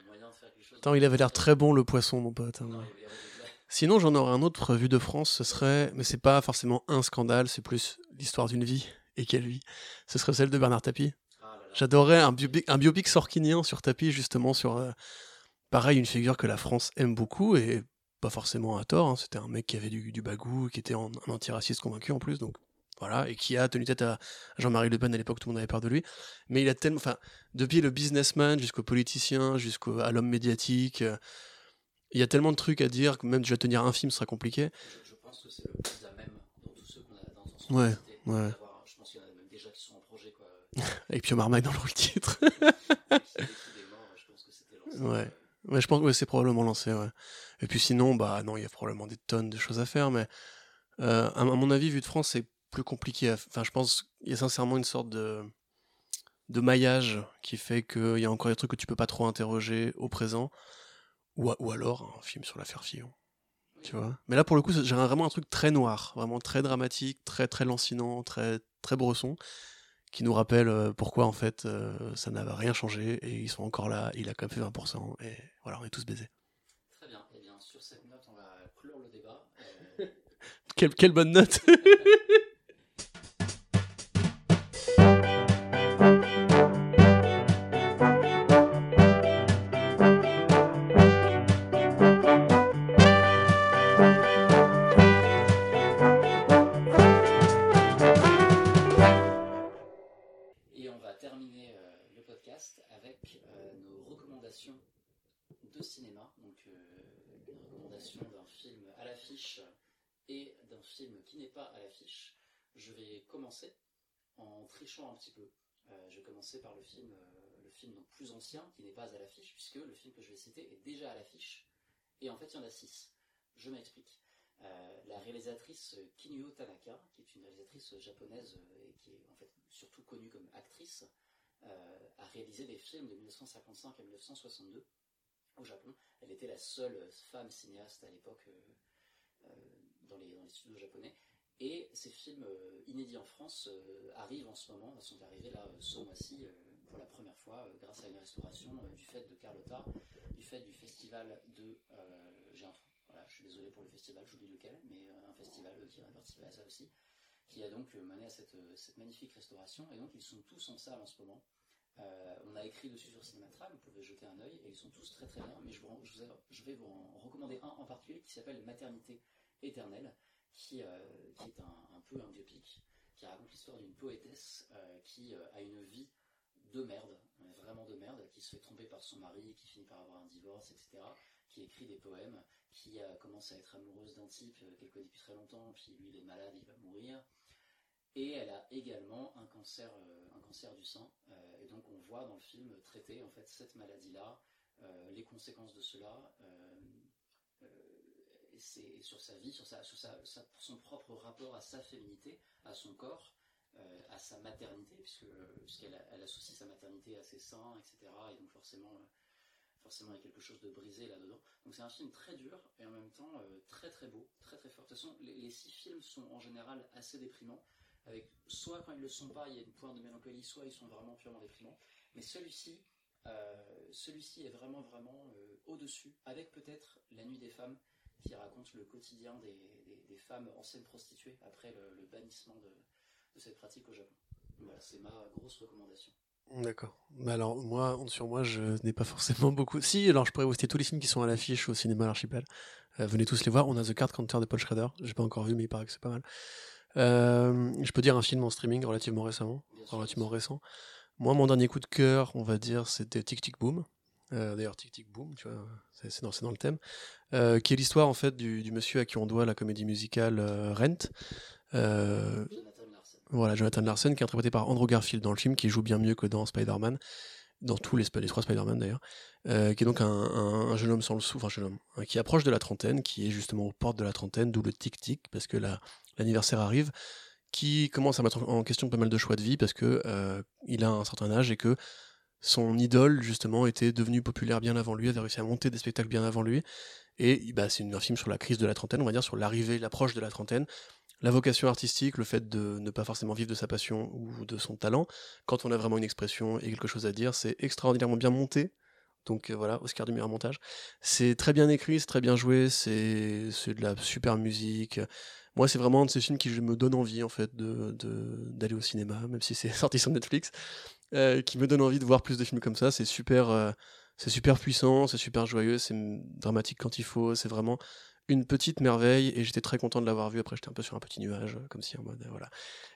un moyen de faire quelque chose. Attends, il avait l'air très bon le poisson, mon pote. hein. Non, il avait l'air dégueulasse. Sinon, j'en aurais un autre vu de France, ce serait, mais c'est pas forcément un scandale, c'est plus l'histoire d'une vie. Et quelle vie Ce serait celle de Bernard Tapie. Ah. J'adorerais un biopic, un biopic sorkinien sur Tapie, justement, sur, euh, pareil, une figure que la France aime beaucoup, et pas forcément à tort, hein. c'était un mec qui avait du, du bagou, qui était en- un antiraciste convaincu en plus, donc voilà, et qui a tenu tête à Jean-Marie Le Pen à l'époque, tout le monde avait peur de lui. Mais il a tellement, enfin, depuis le businessman jusqu'au politicien, jusqu'à l'homme médiatique, euh, il y a tellement de trucs à dire que même déjà tenir un film sera compliqué. Je, je pense que c'est le plus à même dans tous ceux qu'on a dans son Ouais, ouais. Je pense qu'il y en a même déjà qui sont en projet quoi. Avec Pio Marmaille dans le rôle titre. Ouais. Ouais, je pense que c'est probablement lancé. Et puis sinon, bah non, il y a probablement des tonnes de choses à faire, mais euh, à, mon avis, vu de France, c'est plus compliqué. Enfin, je pense qu'il y a sincèrement une sorte de de maillage qui fait qu'il y a encore des trucs que tu peux pas trop interroger au présent, ou, ou alors un film sur l'affaire Fillon. Tu vois Mais là, pour le coup, j'ai vraiment un truc très noir, vraiment très dramatique, très très lancinant, très très bresson, qui nous rappelle euh, pourquoi en fait euh, ça n'avait rien changé et ils sont encore là, il a quand même fait 20% et voilà, on est tous baisés. Très bien, et bien sur cette note, on va clore le débat. Euh, Quelle, quelle bonne note de cinéma. Donc, euh, une recommandation d'un film à l'affiche et d'un film qui n'est pas à l'affiche. Je vais commencer en trichant un petit peu. Euh, je vais commencer par le film, euh, le film plus ancien qui n'est pas à l'affiche, puisque le film que je vais citer est déjà à l'affiche. Et en fait, il y en a six. Je m'explique. La réalisatrice Kinuo Tanaka, qui est une réalisatrice japonaise et qui est en fait surtout connue comme actrice, a réalisé des films de 1955 à 1962 au Japon. Elle était la seule femme cinéaste à l'époque euh, euh, dans, les, studios japonais. Et ces films euh, inédits en France euh, arrivent en ce moment, sont arrivés là euh, ce mois-ci euh, pour la première fois euh, grâce à une restauration euh, du fait de Carlotta, du fait du festival de... euh, J'ai un. Voilà, je suis désolé pour le festival, j'oublie lequel, mais euh, un festival euh, qui a participé à ça aussi, qui a donc euh, mené à cette, euh, cette magnifique restauration. Et donc ils sont tous en salle en ce moment. Euh, on a écrit dessus sur Cinématra, vous pouvez jeter un œil, et ils sont tous très très bien. Mais je, vais vous en recommander un en particulier qui s'appelle Maternité éternelle, qui, est un, un peu un biopic, qui raconte l'histoire d'une poétesse qui a une vie de merde, vraiment de merde, qui se fait tromper par son mari, qui finit par avoir un divorce, etc., qui écrit des poèmes, qui commence à être amoureuse d'un type qu'elle connaît depuis très longtemps, puis lui il est malade, il va mourir. Et elle a également un cancer, euh, un cancer du sein, euh, et donc on voit dans le film traiter en fait cette maladie-là, euh, les conséquences de cela, et c'est sur sa vie, sur, sa, sur sa- son propre rapport à sa féminité, à son corps, à sa maternité, puisque puisqu'elle associe sa maternité à ses seins, etc. Et donc forcément, forcément il y a quelque chose de brisé là-dedans. Donc c'est un film très dur et en même temps très très beau, très très fort. De toute façon, les six films sont en général assez déprimants, avec soit quand ils le sont pas, il y a une pointe de mélancolie, soit ils sont vraiment purement déprimants. Mais celui-ci, euh, celui-ci est vraiment vraiment euh, au-dessus, avec peut-être La Nuit des femmes, qui raconte le quotidien des, femmes anciennes prostituées après le, bannissement de, cette pratique au Japon. Voilà, c'est ma grosse recommandation. D'accord. Alors moi, sur moi, je n'ai pas forcément beaucoup. Si, alors je pourrais vous citer tous les films qui sont à l'affiche au cinéma à l'archipel. Euh, venez tous les voir. On a The Card Counter de Paul Schrader. J'ai pas encore vu, mais il paraît que c'est pas mal. Euh, je peux dire un film en streaming relativement récemment, relativement récent. Moi, mon dernier coup de cœur, on va dire, c'était Tic Tic Boom. Euh, D'ailleurs, Tic Tic Boom, tu vois, c'est dans, le thème, Euh, qui est l'histoire en fait du, du monsieur à qui on doit la comédie musicale Rent. Jonathan Larson. voilà, Jonathan Larson, qui est interprété par Andrew Garfield dans le film, qui joue bien mieux que dans Spider-Man, dans tous les, trois Spider-Man d'ailleurs, euh, qui est donc un, un- un jeune homme sans le sou, enfin jeune homme, hein, qui approche de la trentaine, qui est justement aux portes de la trentaine, d'où le tic-tic, parce que la- l'anniversaire arrive, qui commence à mettre en question pas mal de choix de vie, parce que euh, il a un certain âge et que son idole, justement, était devenue populaire bien avant lui, avait réussi à monter des spectacles bien avant lui, et bah, c'est un film sur la crise de la trentaine, on va dire, sur l'arrivée, l'approche de la trentaine, la vocation artistique, le fait de ne pas forcément vivre de sa passion ou de son talent, quand on a vraiment une expression et quelque chose à dire, c'est extraordinairement bien monté. Donc euh, voilà, Oscar du meilleur montage. C'est très bien écrit, c'est très bien joué, c'est de la super musique. Moi, c'est vraiment un de ces films qui me donne envie en fait de de- d'aller au cinéma, même si c'est sorti sur Netflix, euh, qui me donne envie de voir plus de films comme ça. C'est super, euh, c'est super puissant, c'est super joyeux, c'est dramatique quand il faut. C'est vraiment une petite merveille et j'étais très content de l'avoir vu. Après, j'étais un peu sur un petit nuage, euh, comme si en mode euh, voilà.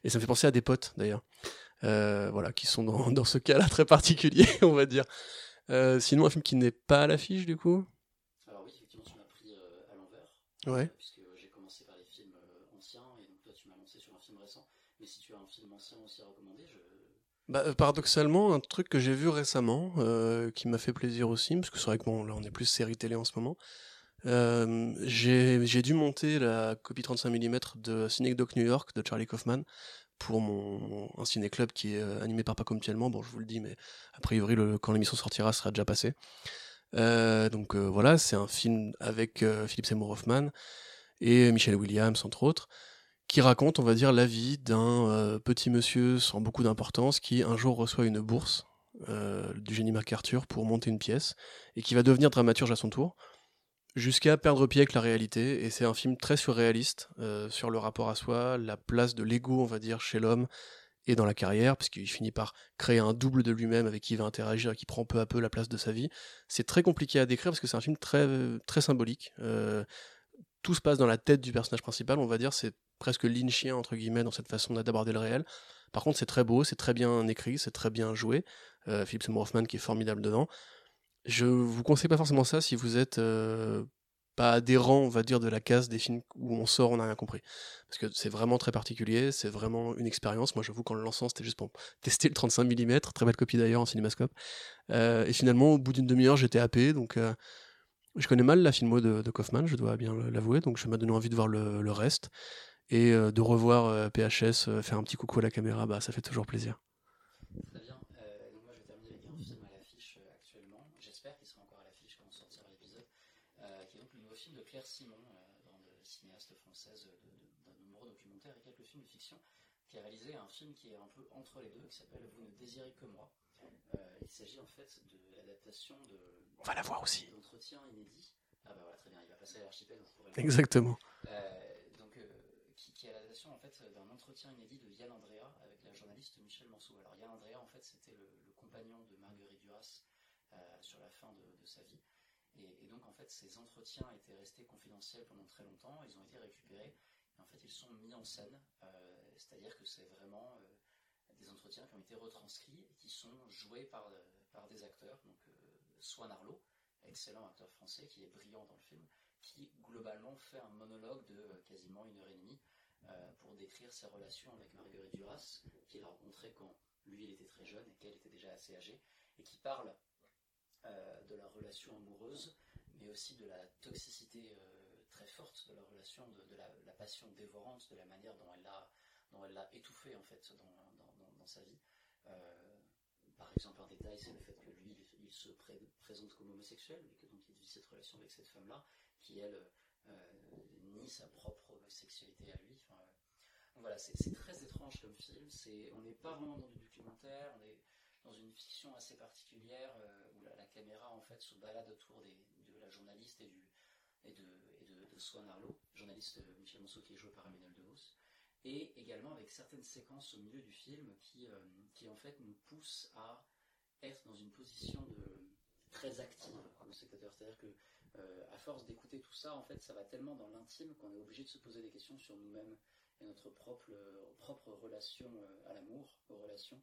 Et ça me fait penser à des potes d'ailleurs, euh, voilà, qui sont dans, dans ce cas-là très particulier, on va dire. Euh, sinon, un film qui n'est pas à l'affiche du coup? Alors oui, effectivement, tu m'as pris euh, à l'envers. Ouais. puisque j'ai commencé par les films anciens, et donc toi tu m'as lancé sur un film récent. Mais si tu as un film ancien aussi à recommander, je... Bah, paradoxalement, un truc que j'ai vu récemment, euh, qui m'a fait plaisir aussi, parce que c'est vrai que bon, là on est plus série télé en ce moment. Euh, j'ai dû monter la copie 35 mm de Cinédoc New York de Charlie Kaufman pour mon, un ciné-club qui est euh, animé par Paco Mutuellement. Bon, je vous le dis, mais a priori, quand l'émission sortira, sera déjà passé. Euh, donc voilà, c'est un film avec euh, Philip Seymour Hoffman et Michelle Williams, entre autres, qui raconte, on va dire, la vie d'un petit monsieur sans beaucoup d'importance qui un jour reçoit une bourse du génie MacArthur pour monter une pièce et qui va devenir dramaturge à son tour jusqu'à perdre pied avec la réalité. Et c'est un film très surréaliste euh, sur le rapport à soi, la place de l'ego, on va dire, chez l'homme et dans la carrière, puisqu'il finit par créer un double de lui-même avec qui il va interagir et qui prend peu à peu la place de sa vie. C'est très compliqué à décrire parce que c'est un film très, très symbolique. Euh, tout se passe dans la tête du personnage principal, on va dire, c'est presque lynchien, entre guillemets, dans cette façon d'aborder le réel. Par contre, c'est très beau, c'est très bien écrit, c'est très bien joué. Euh, Philip Seymour Hoffman qui est formidable dedans. Je vous conseille pas forcément ça si vous êtes euh, pas adhérent, on va dire, de la case des films où on sort, on n'a rien compris. Parce que c'est vraiment très particulier, c'est vraiment une expérience. Moi, j'avoue qu'en le lançant, c'était juste pour tester le 35 mm, très belle copie d'ailleurs en cinémascope. Euh, et finalement, au bout d'une demi-heure, j'étais happé, donc euh, je connais mal la filmo de, de Kaufman, je dois bien l'avouer, donc ça m'a donné envie de voir le, reste. Et de revoir PHS faire un petit coucou à la caméra, bah, ça fait toujours plaisir. Très bien. Euh, donc moi je vais terminer avec un film à l'affiche euh, actuellement. J'espère qu'il sera encore à l'affiche quand on sortira l'épisode. Euh, qui est donc le nouveau film de Claire Simon, euh, grande cinéaste française de- de- d'un nombreux documentaires et quelques films de fiction, qui a réalisé un film qui est un peu entre les deux, qui que moi. Euh, il s'agit en fait de l'adaptation de. On va la voir aussi. Inédits. Ah bah voilà, très bien, il va passer à l'archipel. Exactement. Euh, donc, euh, qui, qui est l'adaptation en fait d'un entretien inédit de Yann Andrea avec la journaliste Michel Manceau. Alors Yann Andrea en fait c'était le, le compagnon de Marguerite Duras sur la fin de, de sa vie. Et, et donc en fait ces entretiens étaient restés confidentiels pendant très longtemps. Ils ont été récupérés. Et en fait ils sont mis en scène. Euh, C'est-à-dire que c'est vraiment euh, des entretiens qui ont été retranscrits et qui sont joués par, euh, par des acteurs. Donc euh, Swan Arlo, excellent acteur français qui est brillant dans le film, qui globalement fait un monologue de euh, quasiment une heure et demie pour décrire ses relations avec Marguerite Duras, qu'il a rencontrée quand lui il était très jeune et qu'elle était déjà assez âgée, et qui parle de leur relation amoureuse, mais aussi de la toxicité très forte de leur relation, de, la, passion dévorante, de la manière dont elle l'a dont en fait sa vie. Euh, par exemple, un détail, c'est le fait que lui, il, se pré- présente comme homosexuel, mais que donc il vit cette relation avec cette femme-là, qui elle euh, nie sa propre sexualité à lui. Enfin, euh, donc voilà, c'est très étrange comme film. On n'est pas vraiment dans du documentaire, on est dans une fiction assez particulière où la, caméra en fait se balade autour de la journaliste et et de, et Swan Arlo, journaliste Michel Monceau qui est joué par Emmanuel DeVos, et également avec certaines séquences au milieu du film qui, euh, qui en fait nous poussent à être dans une position de très active comme spectateur. C'est-à-dire que euh, à force d'écouter tout ça, en fait, ça va tellement dans l'intime qu'on est obligé de se poser des questions sur nous-mêmes et notre propre, euh, propre relation à l'amour, aux relations,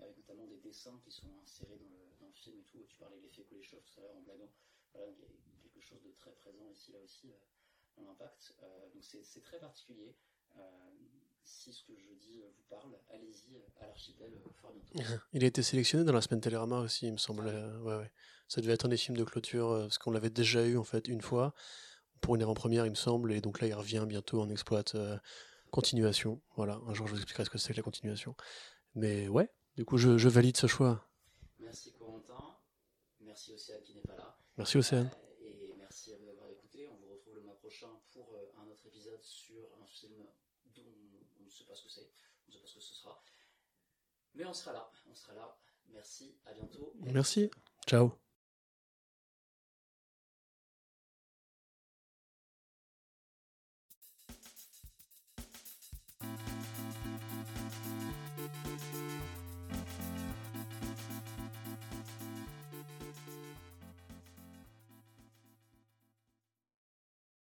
avec notamment des dessins qui sont insérés dans le, film et tout. Tu parlais de l'effet Kuleshov tout à l'heure en blaguant. Voilà, il y a quelque chose de très présent ici, là aussi, dans l'impact. Donc c'est très particulier. Euh, si ce que je dis euh, vous parle, allez-y euh, à l'archipel fort bientôt. Il a été sélectionné dans la semaine Télérama aussi, il me semble. Euh, Ouais, ouais. Ça devait être un des films de clôture, parce qu'on l'avait déjà eu en fait une fois, pour une avant-première, il me semble, et donc là il revient bientôt en exploite euh, continuation. Voilà, un jour je vous expliquerai ce que c'est que la continuation. Mais ouais, du coup je, je valide ce choix. Merci Corentin, merci Océane qui n'est pas là. Merci Océane. Euh, et merci à vous d'avoir écouté. On vous retrouve le mois prochain pour euh, un autre épisode sur un film dont on ne sait pas ce que c'est, on ne sait pas ce que ce sera. Mais on sera là, on sera là. Merci, à bientôt. Merci, ciao.